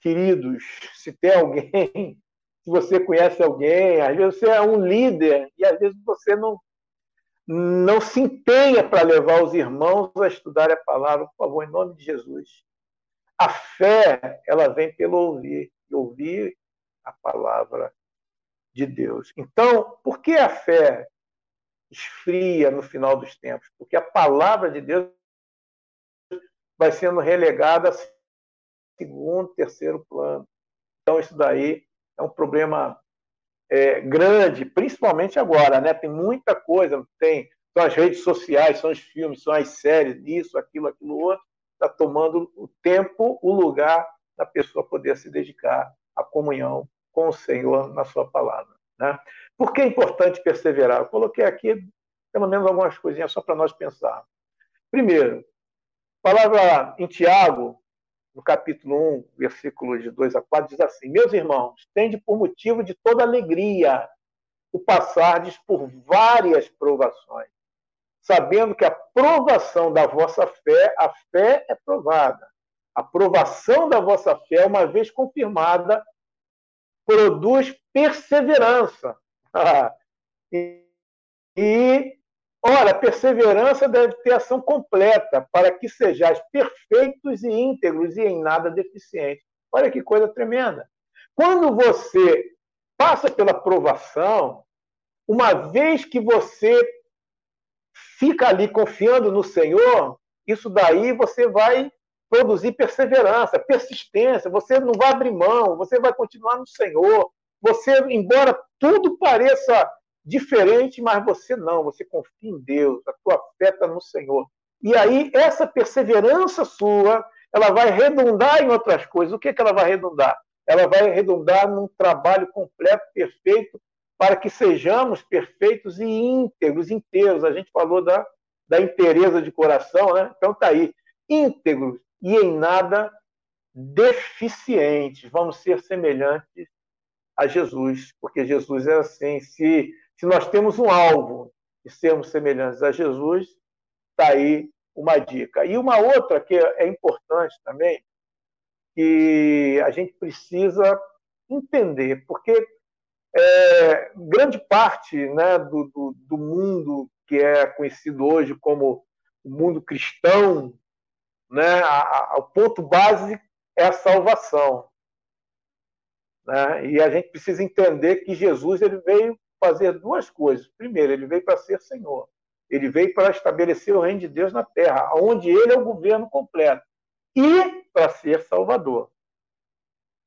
[SPEAKER 3] queridos, se tem alguém, (laughs) se você conhece alguém, às vezes você é um líder e às vezes você não não se empenha para levar os irmãos a estudar a palavra, por favor, em nome de Jesus. A fé, ela vem pelo ouvir, e ouvir a palavra de Deus. Então, por que a fé esfria no final dos tempos? Porque a palavra de Deus vai sendo relegada a segundo, terceiro plano. Então, isso daí é um problema é, grande, principalmente agora, né? Tem muita coisa, tem são as redes sociais, são os filmes, são as séries, isso, aquilo, aquilo outro, está tomando o tempo, o lugar da pessoa poder se dedicar à comunhão com o Senhor na sua palavra. Né? Por que é importante perseverar? Eu coloquei aqui pelo menos algumas coisinhas só para nós pensar. Primeiro, palavra em Tiago, no capítulo 1, versículo de 2 a 4, diz assim: Meus irmãos, tende por motivo de toda alegria o passardes por várias provações, sabendo que a provação da vossa fé, a fé é provada. A provação da vossa fé, uma vez confirmada, produz perseverança. (laughs) e Ora, perseverança deve ter ação completa, para que sejais perfeitos e íntegros e em nada deficientes. Olha que coisa tremenda. Quando você passa pela provação, uma vez que você fica ali confiando no Senhor, isso daí você vai produzir perseverança, persistência, você não vai abrir mão, você vai continuar no Senhor. Você, embora tudo pareça diferente, mas você não, você confia em Deus, a tua fé está no Senhor. E aí, essa perseverança sua, ela vai redundar em outras coisas. O que, que ela vai redundar? Ela vai redundar num trabalho completo, perfeito, para que sejamos perfeitos e íntegros, inteiros. A gente falou da, da inteireza de coração, né? Então tá aí, íntegros e em nada deficientes. Vamos ser semelhantes a Jesus, porque Jesus é assim. Se se nós temos um alvo de sermos semelhantes a Jesus, está aí uma dica. E uma outra que é importante também, que a gente precisa entender, porque é, grande parte né, do, do, do, mundo que é conhecido hoje como o mundo cristão, né, a, a, o ponto base é a salvação. Né? E a gente precisa entender que Jesus ele veio fazer duas coisas. Primeiro, ele veio para ser Senhor. Ele veio para estabelecer o reino de Deus na terra, onde ele é o governo completo. E para ser Salvador.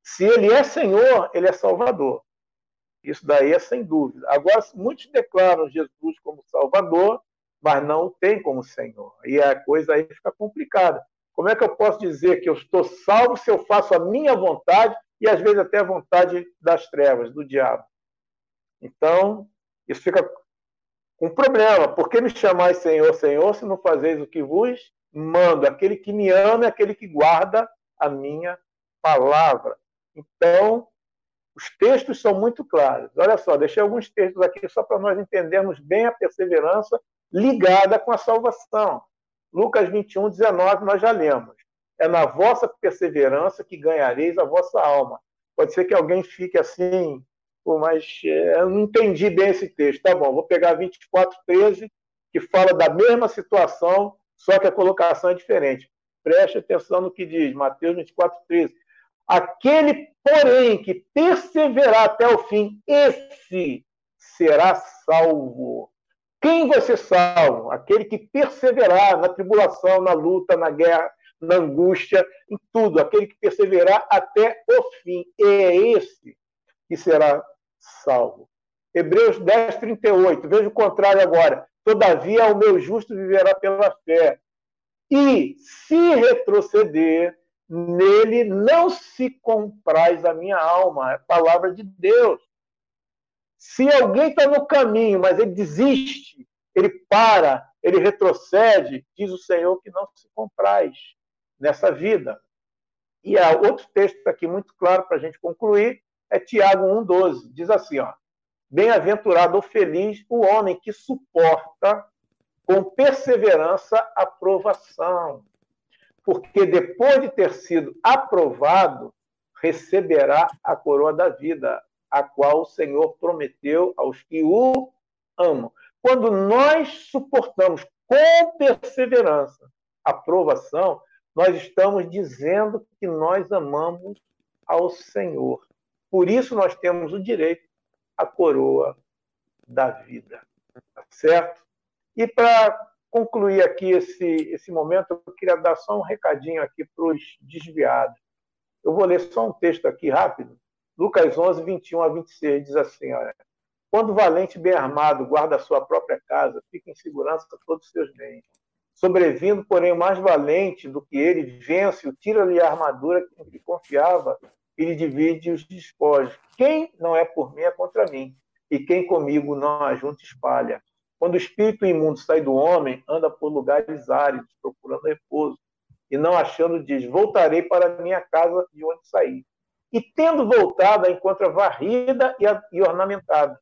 [SPEAKER 3] Se ele é Senhor, ele é Salvador. Isso daí é sem dúvida. Agora, muitos declaram Jesus como Salvador, mas não tem como Senhor. E a coisa aí fica complicada. Como é que eu posso dizer que eu estou salvo se eu faço a minha vontade e às vezes até a vontade das trevas, do diabo? Então, isso fica um problema. Por que me chamais Senhor, Senhor, se não fazeis o que vos mando? Aquele que me ama é aquele que guarda a minha palavra. Então, os textos são muito claros. Olha só, deixei alguns textos aqui só para nós entendermos bem a perseverança ligada com a salvação. Lucas 21, 19, nós já lemos. É na vossa perseverança que ganhareis a vossa alma. Pode ser que alguém fique assim, Pô, mas é, eu não entendi bem esse texto. Tá bom, vou pegar 24:13 que fala da mesma situação, só que a colocação é diferente. Preste atenção no que diz, Mateus 24:13. Aquele, porém, que perseverar até o fim, esse será salvo. Quem vai ser salvo? Aquele que perseverar na tribulação, na luta, na guerra, na angústia, em tudo. Aquele que perseverar até o fim. É esse que será salvo. Hebreus 10, 38. Veja o contrário agora. Todavia, o meu justo viverá pela fé. E, se retroceder, nele não se compraz a minha alma. É palavra de Deus. Se alguém está no caminho, mas ele desiste, ele para, ele retrocede, diz o Senhor que não se compraz nessa vida. E há outro texto aqui muito claro para a gente concluir, é Tiago 1,12. Diz assim: ó, Bem-aventurado ou feliz o homem que suporta com perseverança a provação, porque depois de ter sido aprovado, receberá a coroa da vida, a qual o Senhor prometeu aos que o amam. Quando nós suportamos com perseverança a provação, nós estamos dizendo que nós amamos ao Senhor. Por isso nós temos o direito à coroa da vida. Tá certo? E para concluir aqui esse, esse momento, eu queria dar só um recadinho aqui para os desviados. Eu vou ler só um texto aqui rápido. Lucas 11, 21 a 26 diz assim: olha, Quando valente bem armado guarda a sua própria casa, fica em segurança todos os seus bens. Sobrevindo, porém, o mais valente do que ele, vence-o, tira-lhe a armadura que confiava ele divide os despojos. Quem não é por mim é contra mim, e quem comigo não ajunta espalha. Quando o espírito imundo sai do homem, anda por lugares áridos, procurando repouso. e não achando, diz: Voltarei para a minha casa de onde saí. E tendo voltado, a encontra varrida e ornamentada.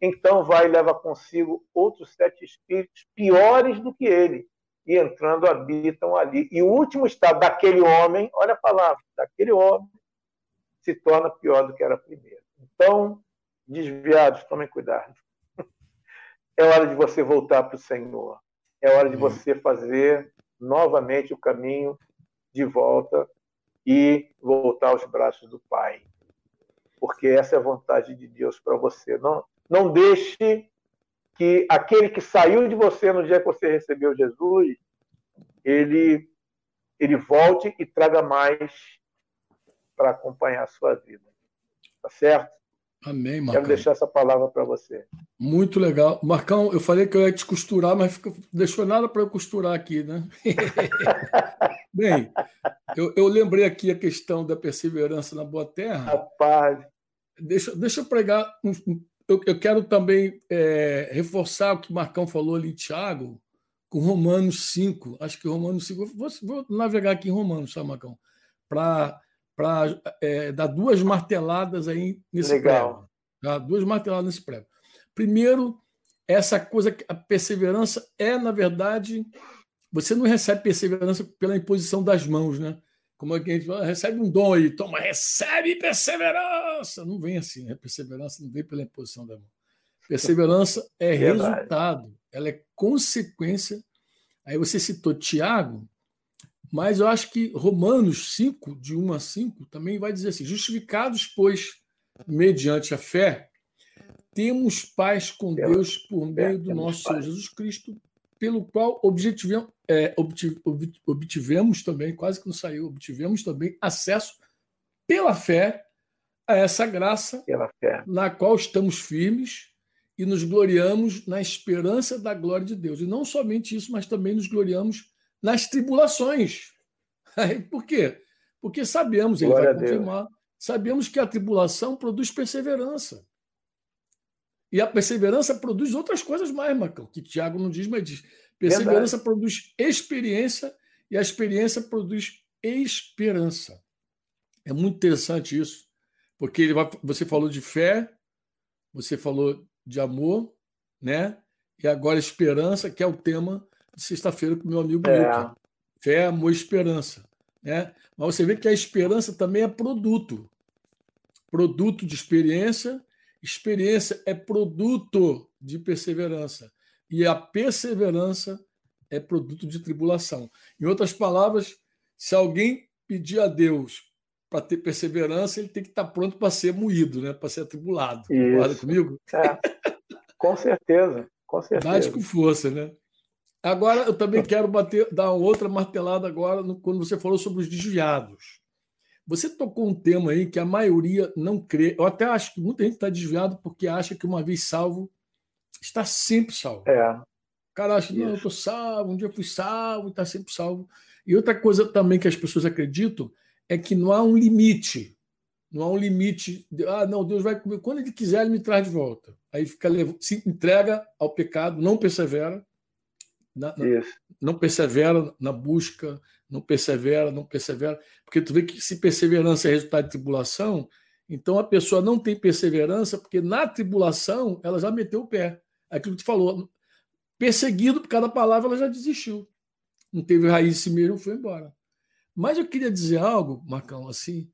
[SPEAKER 3] Então vai e leva consigo outros sete espíritos piores do que ele, e entrando habitam ali. E o último estado daquele homem, olha a palavra, daquele homem, se torna pior do que era primeiro. Então, desviados, tomem cuidado. (laughs) É hora de você voltar para o Senhor. É hora de você fazer novamente o caminho de volta e voltar aos braços do Pai. Porque essa é a vontade de Deus para você. Não, não deixe que aquele que saiu de você no dia que você recebeu Jesus, ele, ele volte e traga mais para acompanhar a sua vida. Tá certo?
[SPEAKER 2] Amém,
[SPEAKER 3] Marcão. Quero deixar essa palavra para você.
[SPEAKER 2] Muito legal. Marcão, eu falei que eu ia te costurar, mas deixou nada para eu costurar aqui, né? (laughs) Bem, eu, eu, lembrei aqui a questão da perseverança na boa terra.
[SPEAKER 3] Rapaz.
[SPEAKER 2] Deixa, deixa eu pregar. Eu, eu quero também é, reforçar o que o Marcão falou ali, Tiago, com Romanos 5. Acho que Romanos 5. Vou, vou navegar aqui em Romanos, tá, Marcão? Para para é, dar duas marteladas aí nesse Legal. prego. Tá? Duas marteladas nesse prego. Primeiro, essa coisa que a perseverança é, na verdade, você não recebe perseverança pela imposição das mãos, né? Como a gente fala, recebe um dom aí, toma, recebe perseverança. Não vem assim, né? Perseverança não vem pela imposição da mão. Perseverança (laughs) é resultado, ela é consequência. Aí você citou Tiago, mas eu acho que Romanos 5, de 1 a 5, também vai dizer assim: justificados, pois, mediante a fé, temos paz com Deus por meio do nosso Senhor Jesus Cristo, pelo qual obtivemos, é, obtivemos também, quase que não saiu, obtivemos também acesso pela fé a essa graça na qual estamos firmes e nos gloriamos na esperança da glória de Deus. E não somente isso, mas também nos gloriamos nas tribulações. Por quê? Porque sabemos, ele Glória vai confirmar, sabemos que a tribulação produz perseverança. E a perseverança produz outras coisas mais, Macão, que Tiago não diz, mas diz. Perseverança Verdade. produz experiência e a experiência produz esperança. É muito interessante isso, porque ele vai, você falou de fé, você falou de amor, né? E agora esperança, que é o tema sexta-feira com meu amigo é. Fé, amor e esperança. Né? Mas você vê que a esperança também é produto. Produto de experiência. Experiência é produto de perseverança. E a perseverança é produto de tribulação. Em outras palavras, se alguém pedir a Deus para ter perseverança, ele tem que estar pronto para ser moído, né? para ser atribulado. Concorda comigo?
[SPEAKER 3] É. Com certeza, com certeza.
[SPEAKER 2] Dade com força, né? Agora, eu também quero bater, dar outra martelada agora no, quando você falou sobre os desviados. Você tocou um tema aí que a maioria não crê. Eu até acho que muita gente está desviado porque acha que uma vez salvo, está sempre salvo.
[SPEAKER 3] É.
[SPEAKER 2] O cara acha, não, eu estou salvo, um dia fui salvo e está sempre salvo. E outra coisa também que as pessoas acreditam é que não há um limite. Não há um limite. De, ah, não, Deus vai comigo. Quando ele quiser, ele me traz de volta. Aí fica, se entrega ao pecado, não persevera na, não persevera na busca, não persevera, não persevera, porque tu vê que se perseverança é resultado de tribulação, então a pessoa não tem perseverança, porque na tribulação ela já meteu o pé. Aquilo que tu falou, perseguido por cada palavra, ela já desistiu. Não teve raiz em si mesmo, foi embora. Mas eu queria dizer algo, Marcão, assim,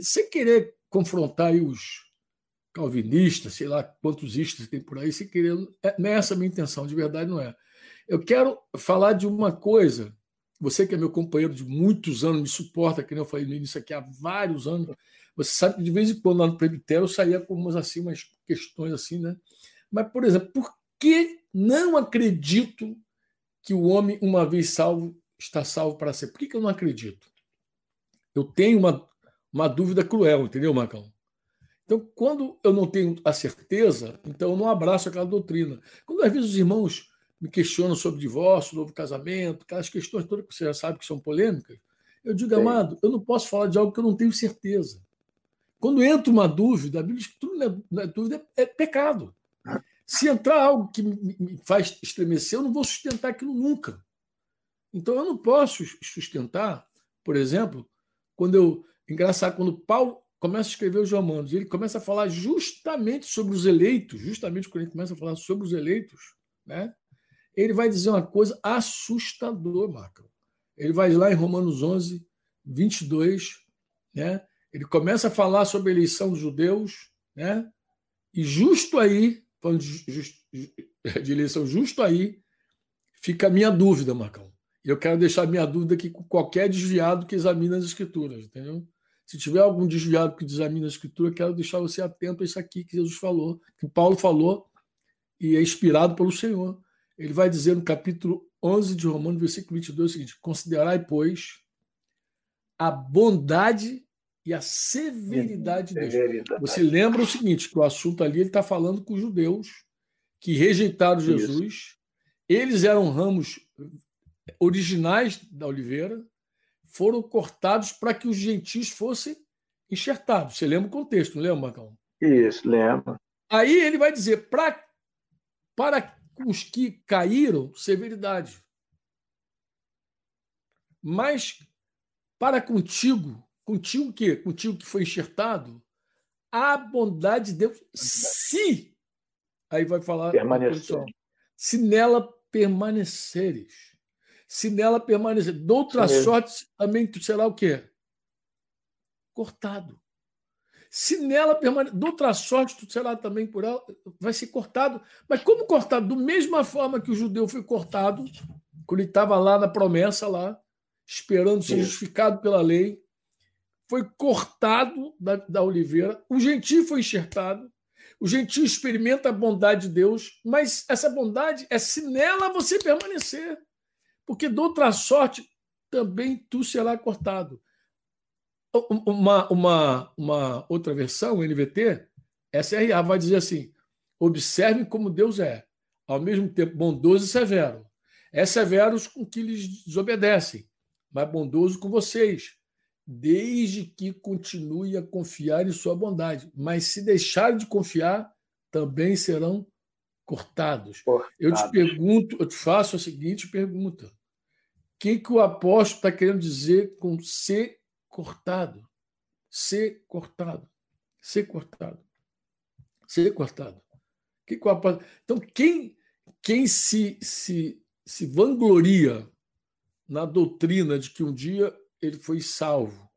[SPEAKER 2] sem querer confrontar os calvinistas, sei lá quantos istas tem por aí, sem querer. É, não é essa a minha intenção, de verdade não é. Eu quero falar de uma coisa. Você que é meu companheiro de muitos anos, me suporta, que eu falei no início aqui há vários anos. Você sabe que de vez em quando lá no presbitério eu saía com umas, assim, umas questões assim, né? Mas, por exemplo, por que não acredito que o homem, uma vez salvo, está salvo para sempre? Por que, que eu não acredito? Eu tenho uma, uma dúvida cruel, entendeu, Marcão? Então, quando eu não tenho a certeza, então eu não abraço aquela doutrina. Quando às vezes os irmãos me questionam sobre divórcio, novo casamento, aquelas questões todas que você já sabe que são polêmicas, eu digo, Sim. amado, eu não posso falar de algo que eu não tenho certeza. Quando entra uma dúvida, a Bíblia diz que tudo na é, é dúvida é pecado. Se entrar algo que me faz estremecer, eu não vou sustentar aquilo nunca. Então eu não posso sustentar, por exemplo, quando eu. Engraçado, quando Paulo começa a escrever os Romanos, ele começa a falar justamente sobre os eleitos, justamente quando ele começa a falar sobre os eleitos, né? Ele vai dizer uma coisa assustadora, Marco. Ele vai lá em Romanos 11, 22, né? Ele começa a falar sobre a eleição dos judeus, né? E justo aí, falando de, de eleição, justo aí, fica a minha dúvida, Marcão. E eu quero deixar minha dúvida aqui com qualquer desviado que examina as escrituras, entendeu? Se tiver algum desviado que examina a escritura, quero deixar você atento a isso aqui que Jesus falou, que Paulo falou, e é inspirado pelo Senhor. Ele vai dizer no capítulo 11 de Romanos, versículo 22, o seguinte: Considerai, pois, a bondade e a severidade de Deus. Você lembra o seguinte, que o assunto ali ele está falando com os judeus que rejeitaram Jesus. Isso. Eles eram ramos originais da oliveira foram cortados para que os gentios fossem enxertados. Você lembra o contexto, não lembra, Marcão?
[SPEAKER 3] Isso, lembro.
[SPEAKER 2] Aí ele vai dizer: pra, para os que caíram, severidade. Mas para contigo, contigo que? Contigo que foi enxertado, a bondade de Deus, se. Aí vai falar.
[SPEAKER 3] Permanecer.
[SPEAKER 2] Se nela permaneceres. Se nela permanecer. De outra Sim. sorte, também tu será o quê? Cortado. Se nela permanecer. De outra sorte, tu será também por ela. Vai ser cortado. Mas como cortado? Da mesma forma que o judeu foi cortado, quando ele estava lá na promessa, lá, esperando ser justificado pela lei, foi cortado da, da oliveira, o gentio foi enxertado, o gentio experimenta a bondade de Deus, mas essa bondade é se nela você permanecer porque de outra sorte também tu será cortado. Uma, uma, uma outra versão, NVT, SRA, vai dizer assim: observem como Deus é, ao mesmo tempo bondoso e severo. É severo com que lhes desobedecem, mas bondoso com vocês, desde que continue a confiar em sua bondade. Mas se deixarem de confiar, também serão cortados. cortados. Eu te pergunto, eu te faço a seguinte pergunta: o que, que o apóstolo está querendo dizer com ser cortado? Ser cortado. Ser cortado. Ser cortado. Que. Então, quem, quem se, se, se vangloria na doutrina de que um dia ele foi salvo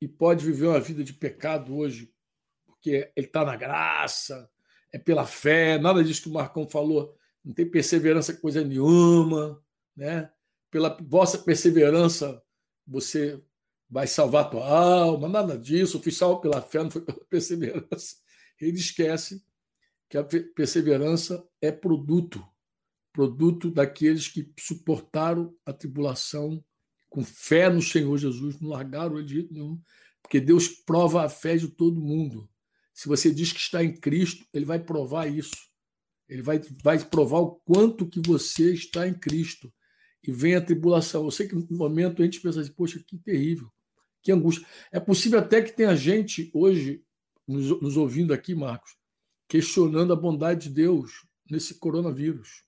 [SPEAKER 2] e pode viver uma vida de pecado hoje, porque ele está na graça, é pela fé, nada disso que o Marcão falou, não tem perseverança coisa nenhuma, né? Pela vossa perseverança você vai salvar tua alma, nada disso, fui salvo pela fé, não foi pela (laughs) perseverança. Ele esquece que a perseverança é produto, produto daqueles que suportaram a tribulação com fé no Senhor Jesus, não largaram de jeito nenhum, porque Deus prova a fé de todo mundo. Se você diz que está em Cristo, ele vai provar isso. Ele vai, vai provar o quanto que você está em Cristo. E vem a tribulação. Eu sei que no momento a gente pensa assim, poxa, que terrível, que angústia. É possível até que tenha gente hoje nos, nos ouvindo aqui, Marcos, questionando a bondade de Deus nesse coronavírus.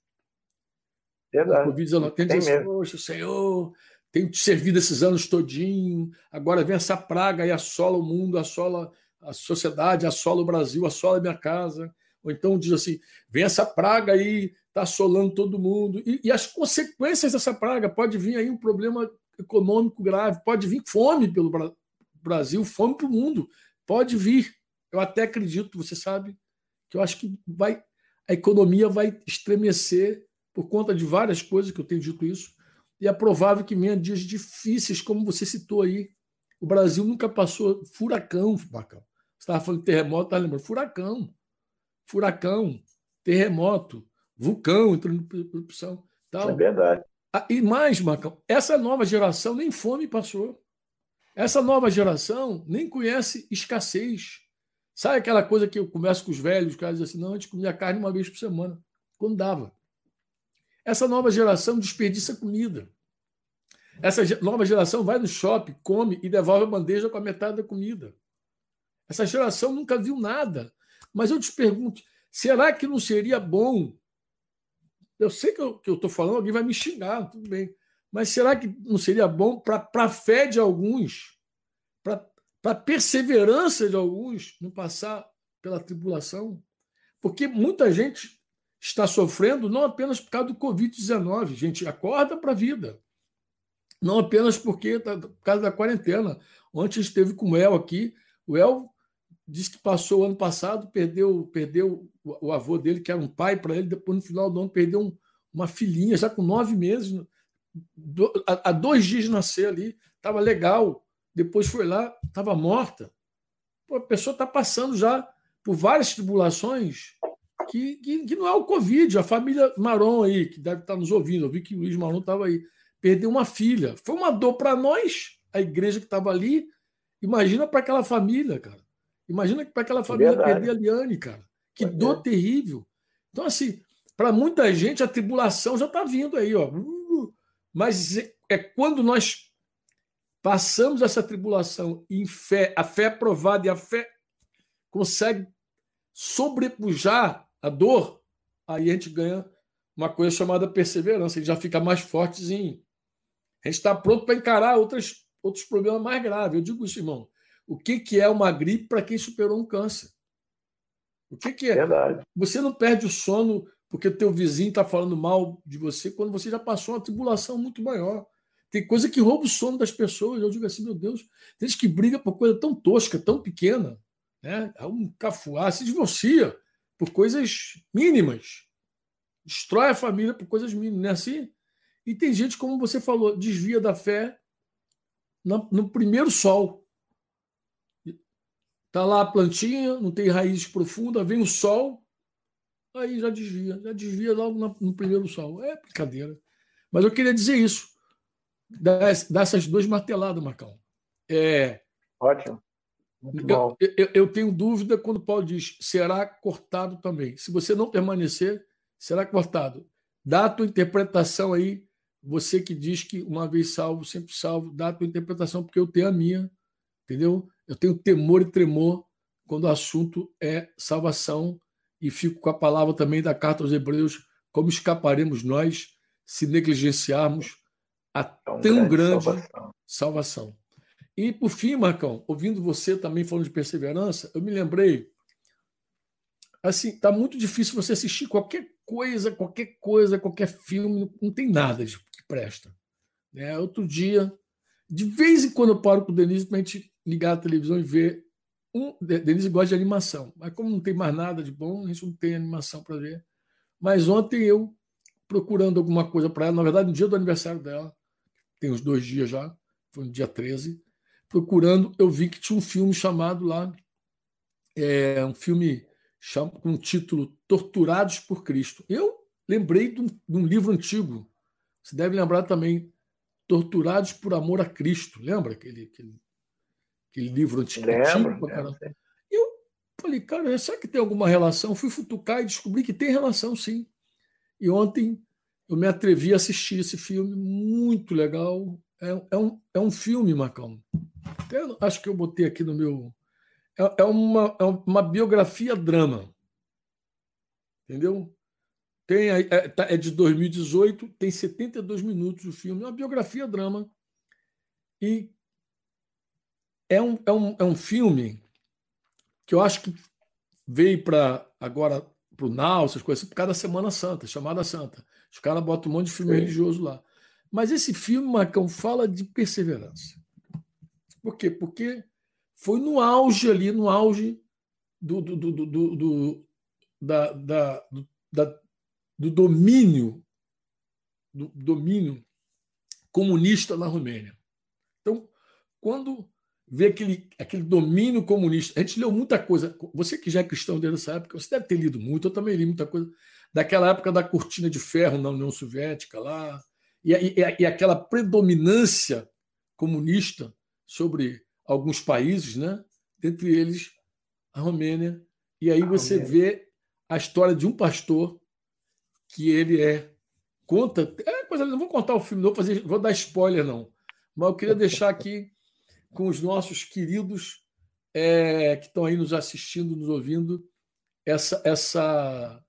[SPEAKER 3] Verdade.
[SPEAKER 2] Covid-19. Tem, tem assim, poxa, Senhor, tenho te servido esses anos todinho, agora vem essa praga e assola o mundo, assola a sociedade, assola o Brasil, assola a minha casa. Ou então diz assim: vem essa praga aí, está assolando todo mundo. E, e, as consequências dessa praga pode vir aí um problema econômico grave, pode vir fome pelo Brasil, fome para o mundo. Pode vir. Eu até acredito, você sabe, que eu acho que vai, a economia vai estremecer por conta de várias coisas que eu tenho dito isso. E é provável que venha dias difíceis, como você citou aí. O Brasil nunca passou furacão, Bacão estava falando de terremoto, estava lembrando. Furacão. Furacão, terremoto, vulcão entrando em erupção. Tal.
[SPEAKER 3] É verdade.
[SPEAKER 2] Ah, e mais, Marcão, essa nova geração nem fome passou. Essa nova geração nem conhece escassez. Sabe aquela coisa que eu começo com os velhos, os caras dizem assim, não, a gente comia carne uma vez por semana, quando dava. Essa nova geração desperdiça comida. Essa nova geração vai no shopping, come e devolve a bandeja com a metade da comida. Essa geração nunca viu nada. Mas eu te pergunto, será que não seria bom? Eu sei que eu estou falando, alguém vai me xingar, tudo bem. Mas será que não seria bom para a fé de alguns, para a perseverança de alguns não passar pela tribulação? Porque muita gente está sofrendo não apenas por causa do Covid-19, gente, acorda para a vida. Não apenas porque tá, por causa da quarentena. Ontem esteve com o El aqui. O El disse que passou o ano passado, perdeu, perdeu o, avô dele, que era um pai para ele, depois no final do ano perdeu um, uma filhinha, já com nove meses, do, há, dois dias de nascer ali, estava legal. Depois foi lá, estava morta. Pô, a pessoa está passando já por várias tribulações que, que, que, não é o Covid. A família Maron aí, que deve estar nos ouvindo, eu vi que o Luiz Maron estava aí, perdeu uma filha. Foi uma dor para nós, a igreja que estava ali. Imagina para aquela família, cara. Imagina para aquela família Verdade. perder a Liane, cara. Que dor terrível. Então, assim, para muita gente a tribulação já está vindo aí, ó. Mas é quando nós passamos essa tribulação em fé, a fé é provada e a fé consegue sobrepujar a dor, aí a gente ganha uma coisa chamada perseverança, gente já fica mais fortezinho. A gente está pronto para encarar outras, outros problemas mais graves. Eu digo isso, irmão. O que, que é uma gripe para quem superou um câncer? O que, que é? Verdade. Você não perde o sono porque o teu vizinho está falando mal de você quando você já passou uma tribulação muito maior. Tem coisa que rouba o sono das pessoas. Eu digo assim, meu Deus, tem gente que briga por coisa tão tosca, tão pequena. Né? Um cafuá se divorcia por coisas mínimas. Destrói a família por coisas mínimas, não é assim? E tem gente, como você falou, desvia da fé no primeiro sol. Está lá a plantinha, não tem raízes profundas, vem o sol, aí já desvia, já desvia logo no, primeiro sol. É brincadeira. Mas eu queria dizer isso, dessas duas marteladas, Marcão. É,
[SPEAKER 3] Ótimo.
[SPEAKER 2] Eu, eu, eu, tenho dúvida quando Paulo diz será cortado também. Se você não permanecer, será cortado. Dá a tua interpretação aí, você que diz que uma vez salvo, sempre salvo, dá a tua interpretação, porque eu tenho a minha, entendeu? Eu tenho temor e tremor quando o assunto é salvação e fico com a palavra também da carta aos Hebreus: como escaparemos nós se negligenciarmos a tão, tão grande, grande salvação. salvação. E, por fim, Marcão, ouvindo você também falando de perseverança, eu me lembrei. Assim, tá muito difícil você assistir qualquer coisa, qualquer coisa, qualquer filme, não tem nada de que presta. É, outro dia, de vez em quando eu paro com o Denise para a gente ligar a televisão e ver. Um, Denise gosta de animação, mas como não tem mais nada de bom, a gente não tem animação para ver. Mas ontem eu, procurando alguma coisa para ela, na verdade, no dia do aniversário dela, tem uns dois dias já, foi no dia 13, procurando, eu vi que tinha um filme chamado lá, é, um filme com o título Torturados por Cristo. Eu lembrei de um, de um, livro antigo, você deve lembrar também, Torturados por Amor a Cristo. Lembra aquele, aquele, aquele livro antigo?
[SPEAKER 3] Lembro,
[SPEAKER 2] eu falei, cara, será que tem alguma relação? Fui futucar e descobri que tem relação, sim. E ontem eu me atrevi a assistir esse filme, muito legal. É, é, um, é um filme, Macão, até acho que eu botei aqui no meu. É, é, uma, é uma biografia drama. Entendeu? Tem, é, tá, é de 2018, tem 72 minutos o filme, é uma biografia drama. E é um, é um, é um filme que eu acho que veio para agora para o Now, essas coisas, por causa da Semana Santa, chamada Santa. Os caras botam um monte de filme Sim. religioso lá. Mas esse filme, Marcão, fala de perseverança. Por quê? Porque foi no auge ali, no auge do, do, do, do, do da, da, do, da, do domínio do domínio comunista na Romênia. Então, quando vê aquele, aquele domínio comunista, a gente leu muita coisa. Você que já é cristão desde essa época, você deve ter lido muito, eu também li muita coisa daquela época da cortina de ferro na União Soviética lá, e, e, e aquela predominância comunista sobre alguns países, né? dentre eles a Romênia. E aí você vê a história de um pastor que ele é conta é coisa não vou contar o filme não vou fazer vou dar spoiler não mas eu queria deixar aqui com os nossos queridos é, que estão aí nos assistindo nos ouvindo essa essa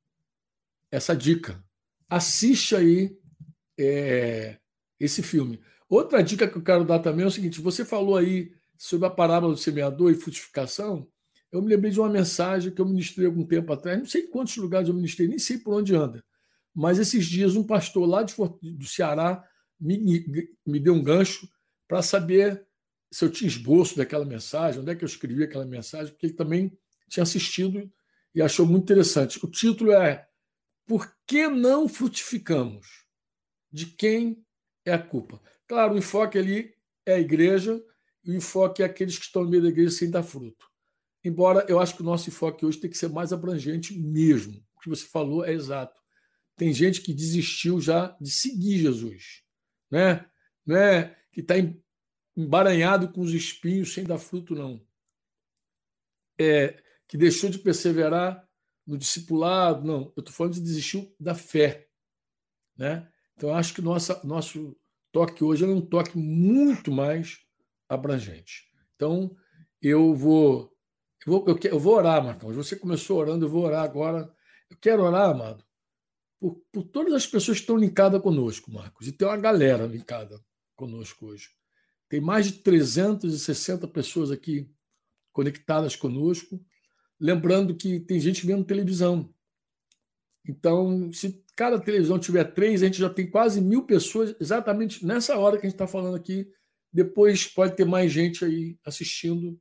[SPEAKER 2] essa dica assiste aí é, esse filme. Outra dica que eu quero dar também é o seguinte: você falou aí sobre a parábola do semeador e frutificação. Eu me lembrei de uma mensagem que eu ministrei algum tempo atrás, não sei quantos lugares eu ministrei, nem sei por onde anda. Mas esses dias um pastor lá de, do Ceará me, me deu um gancho para saber se eu tinha esboço daquela mensagem, onde é que eu escrevi aquela mensagem, porque ele também tinha assistido e achou muito interessante. O título é Por que não frutificamos? De quem é a culpa? Claro, o enfoque ali é a igreja e o enfoque é aqueles que estão no meio da igreja sem dar fruto. Embora eu acho que o nosso enfoque hoje tem que ser mais abrangente mesmo. O que você falou é exato. Tem gente que desistiu já de seguir Jesus, né? É que está embaranhado com os espinhos sem dar fruto, não. É que deixou de perseverar no discipulado, não. Eu estou falando de desistir da fé, né? Então acho que nossa, nosso toque hoje é um toque muito mais abrangente. Então eu vou eu vou, eu, eu vou orar, Marcão. Você começou orando, eu vou orar agora. Eu quero orar, amado, por, por todas as pessoas que estão linkadas conosco, Marcos. E tem uma galera linkada conosco hoje. Tem mais de 360 pessoas aqui conectadas conosco. Lembrando que tem gente vendo televisão. Então, se cada televisão tiver três, a gente já tem quase mil pessoas exatamente nessa hora que a gente está falando aqui. Depois pode ter mais gente aí assistindo,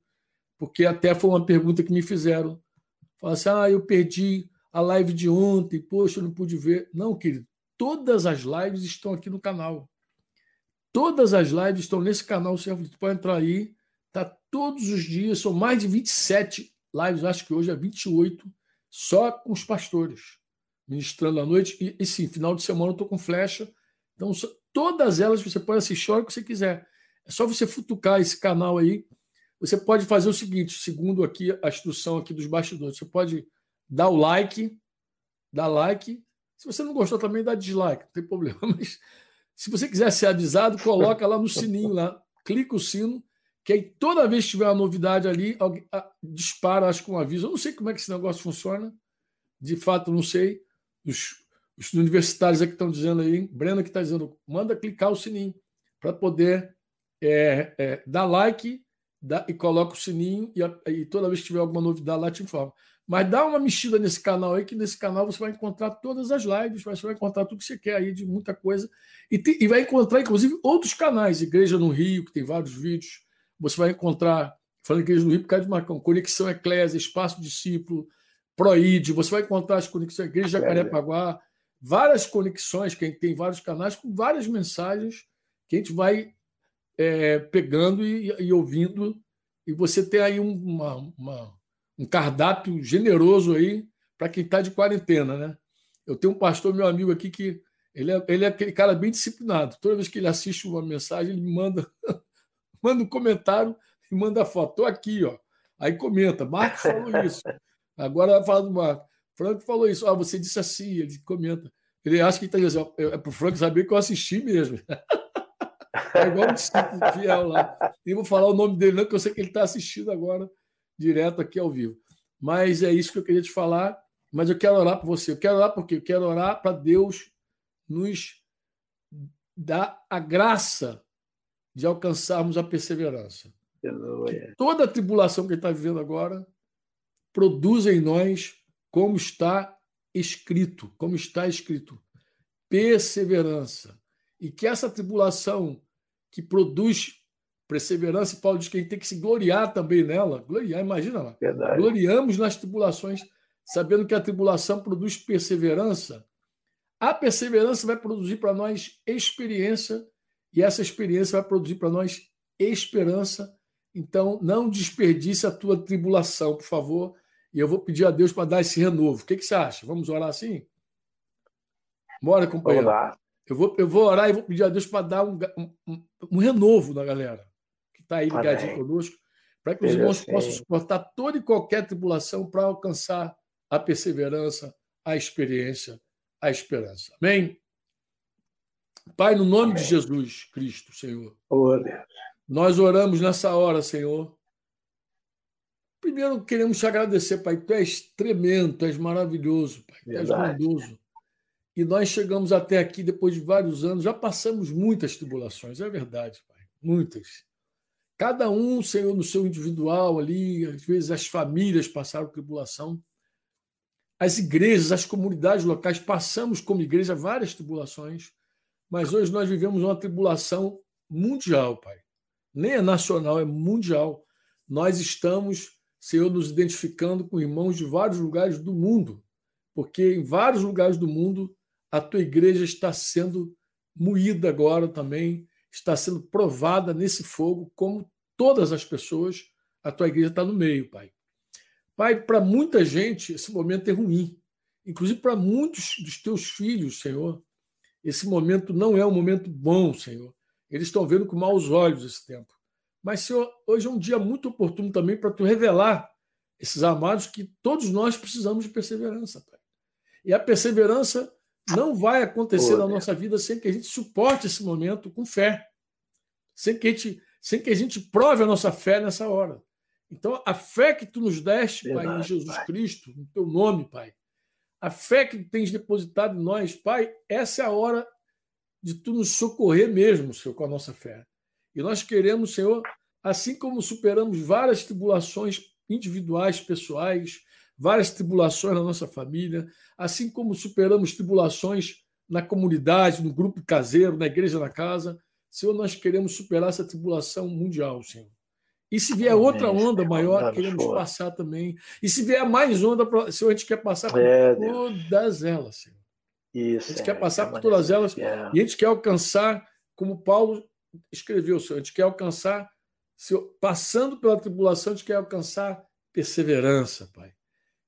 [SPEAKER 2] porque até foi uma pergunta que me fizeram. Falaram assim: ah, eu perdi a live de ontem, poxa, eu não pude ver. Não, querido, todas as lives estão aqui no canal. Todas as lives estão nesse canal, você pode entrar aí, tá todos os dias, são mais de 27 lives, acho que hoje é 28, só com os pastores, ministrando à noite. E, e sim, final de semana eu estou com flecha. Então, todas elas você pode assistir a hora que você quiser. É só você futucar esse canal aí. Você pode fazer o seguinte, segundo aqui a instrução aqui dos bastidores, você pode dá o like, dá like. Se você não gostou também, dá dislike, não tem problema. (laughs) Mas se você quiser ser avisado, coloca lá no sininho lá, clica o sino, que aí toda vez que tiver uma novidade ali, alguém, ah, dispara, acho que um aviso. Eu não sei como é que esse negócio funciona, de fato não sei. Os, os universitários aqui estão dizendo aí, Brenda que está dizendo, manda clicar o sininho para poder é, é, dar like dá, e coloca o sininho e, e, toda vez que tiver alguma novidade lá te informa. Mas dá uma mexida nesse canal aí, que nesse canal você vai encontrar todas as lives, você vai encontrar tudo que você quer aí de muita coisa. E, te, e vai encontrar, inclusive, outros canais, Igreja no Rio, que tem vários vídeos. Você vai encontrar, falando Igreja no Rio, por causa de Marcão, Conexão Eclésia, Espaço Discípulo, Proide, você vai encontrar as conexões, Igreja Jacarepaguá, várias conexões, que tem vários canais com várias mensagens que a gente vai é, pegando e, e, ouvindo, e você tem aí uma, uma um cardápio generoso aí para quem está de quarentena, né? Eu tenho um pastor, meu amigo aqui, que ele é, ele é aquele cara bem disciplinado. Toda vez que ele assiste uma mensagem, ele me manda, (laughs) manda um comentário e manda foto. Estou aqui, ó. Aí comenta, Marcos falou isso. Agora vai falar do Marcos. Franco falou isso. Ah, você disse assim, ele comenta. Ele acha que está dizendo, é para o Franco saber que eu assisti mesmo. (laughs) É igual um discípulo fiel lá. Nem vou falar o nome dele, não, que eu sei que ele está assistindo agora direto aqui ao vivo. Mas é isso que eu queria te falar. Mas eu quero orar por você. Eu quero orar porque eu quero orar para Deus nos dar a graça de alcançarmos a perseverança. toda a tribulação que ele está vivendo agora produza em nós como está escrito, como está escrito, perseverança. E que essa tribulação que produz Perseverança, Paulo diz que a gente tem que se gloriar também nela. Gloriar, imagina lá. Verdade. Gloriamos nas tribulações, sabendo que a tribulação produz perseverança. A perseverança vai produzir para nós experiência, e essa experiência vai produzir para nós esperança. Então, não desperdice a tua tribulação, por favor. E eu vou pedir a Deus para dar esse renovo. O que, que você acha? Vamos orar assim? Bora, companheiro. Eu vou, eu vou orar e vou pedir a Deus para dar um, um, um, renovo na galera está aí ligadinho Amém. conosco, para que os irmãos possam suportar toda e qualquer tribulação para alcançar a perseverança, a experiência, a esperança. Amém? Pai, no nome Amém. de Jesus Cristo, Senhor.
[SPEAKER 3] Oh, Deus.
[SPEAKER 2] Nós oramos nessa hora, Senhor. Primeiro queremos te agradecer, Pai. Tu és tremendo, tu és maravilhoso, Pai. Tu és bondoso. E nós chegamos até aqui depois de vários anos, já passamos muitas tribulações, é verdade, Pai, muitas. Cada um, Senhor, no seu individual ali, às vezes as famílias passaram tribulação, as igrejas, as comunidades locais, passamos como igreja várias tribulações, mas hoje nós vivemos uma tribulação mundial, Pai. Nem é nacional, é mundial. Nós estamos, Senhor, nos identificando com irmãos de vários lugares do mundo, porque em vários lugares do mundo a tua igreja está sendo moída agora também, está sendo provada nesse fogo, como todas as pessoas, a tua igreja está no meio, Pai. Pai, para muita gente esse momento é ruim, inclusive para muitos dos teus filhos, Senhor. Esse momento não é um momento bom, Senhor. Eles estão vendo com maus olhos esse tempo. Mas, Senhor, hoje é um dia muito oportuno também para tu revelar esses amados que todos nós precisamos de perseverança, Pai. E a perseverança não vai acontecer na nossa vida sem que a gente suporte esse momento com fé, sem que a gente, sem que a gente prove a nossa fé nessa hora. Então, a fé que tu nos deste, Verdade, Pai, em Jesus pai. Cristo, no teu nome, Pai, a fé que tu tens depositado em nós, Pai, essa é a hora de tu nos socorrer mesmo, Senhor, com a nossa fé. E nós queremos, Senhor, assim como superamos várias tribulações individuais, pessoais, várias tribulações na nossa família, assim como superamos tribulações na comunidade, no grupo caseiro, na igreja na casa, Senhor, nós queremos superar essa tribulação mundial, Senhor. E se vier outra onda maior, queremos passar também. E se vier mais onda, Senhor, a gente quer passar por é, todas elas, Senhor. Isso, a gente é, quer passar por todas elas é. e a gente quer alcançar, como Paulo escreveu, Senhor, a gente quer alcançar, Senhor, passando pela tribulação, a gente quer alcançar perseverança, Pai.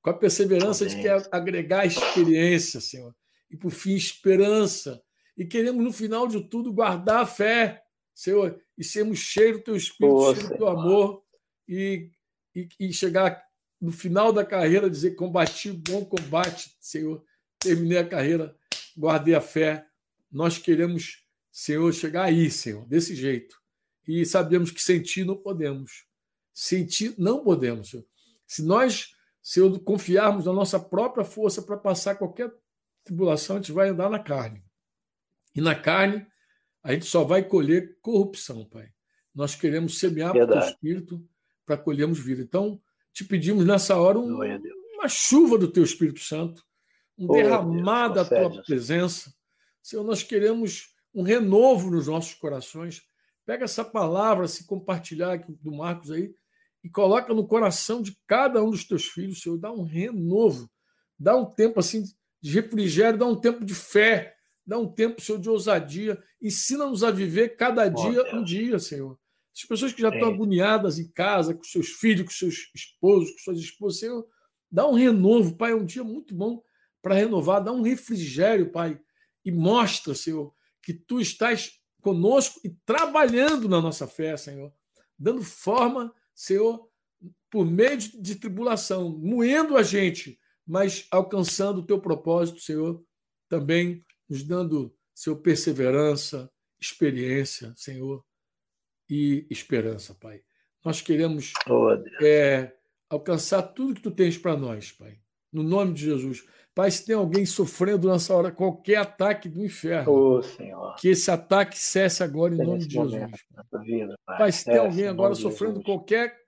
[SPEAKER 2] Com a perseverança, a gente quer agregar experiência, Senhor. E, por fim, esperança. E queremos, no final de tudo, guardar a fé, Senhor, e sermos cheios do teu espírito, cheios do teu amor, e, e, e, chegar no final da carreira, dizer: combati o bom combate, Senhor, terminei a carreira, guardei a fé. Nós queremos, Senhor, chegar aí, Senhor, desse jeito. E sabemos que sentir não podemos. Sentir não podemos, Senhor. Se nós, Senhor, confiarmos na nossa própria força para passar qualquer tribulação, a gente vai andar na carne. E na carne, a gente só vai colher corrupção, Pai. Nós queremos semear para o teu Espírito para colhermos vida. Então, te pedimos nessa hora um, uma chuva do teu Espírito Santo, um oh, derramar da tua presença. Senhor, nós queremos um renovo nos nossos corações. Pega essa palavra, se compartilhar do Marcos aí, e coloca no coração de cada um dos teus filhos, Senhor. Dá um renovo, dá um tempo assim de refrigério, dá um tempo de fé, dá um tempo, Senhor, de ousadia. Ensina-nos a viver cada dia um dia, Senhor. As pessoas que já estão agoniadas em casa, com seus filhos, com seus esposos, com suas esposas, Senhor, dá um renovo, Pai. É um dia muito bom para renovar, dá um refrigério, Pai. E mostra, Senhor, que tu estás conosco e trabalhando na nossa fé, Senhor. Dando forma, Senhor, por meio de, de tribulação, moendo a gente, mas alcançando o teu propósito, Senhor, também nos dando, Senhor, perseverança, experiência, Senhor, e esperança, Pai. Nós queremos oh, é, alcançar tudo que tu tens para nós, Pai. No nome de Jesus. Pai, se tem alguém sofrendo nessa hora qualquer ataque do inferno,
[SPEAKER 3] oh,
[SPEAKER 2] que esse ataque cesse agora em nome de Jesus. Vida, pai. pai. se tem alguém agora sofrendo qualquer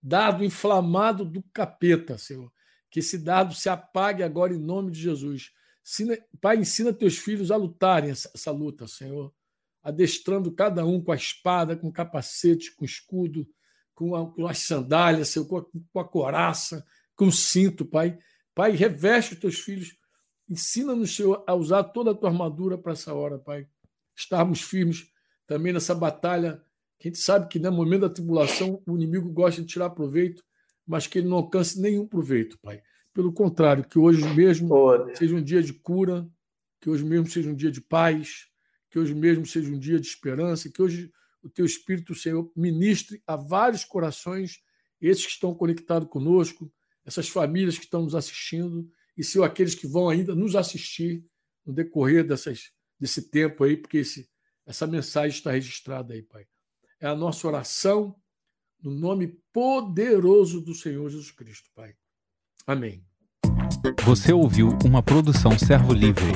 [SPEAKER 2] dado inflamado do capeta, Senhor, que esse dado se apague agora em nome de Jesus. Pai, ensina teus filhos a lutarem essa, luta, Senhor, adestrando cada um com a espada, com o capacete, com o escudo, com, as sandálias, Senhor, com, a, coraça, com o cinto, Pai. Pai, reveste os teus filhos, ensina-nos, Senhor, a usar toda a tua armadura para essa hora, Pai. Estarmos firmes também nessa batalha, a gente sabe que no momento da tribulação o inimigo gosta de tirar proveito, mas que ele não alcance nenhum proveito, Pai. Pelo contrário, que hoje mesmo seja um dia de cura, que hoje mesmo seja um dia de paz, que hoje mesmo seja um dia de esperança, que hoje o teu Espírito, Senhor, ministre a vários corações, esses que estão conectados conosco, essas famílias que estão nos assistindo, e, Senhor, aqueles que vão ainda nos assistir no decorrer dessas, desse tempo aí, porque esse, essa mensagem está registrada aí, Pai. É a nossa oração no nome poderoso do Senhor Jesus Cristo, Pai. Amém.
[SPEAKER 1] Você ouviu uma produção Servo Livre.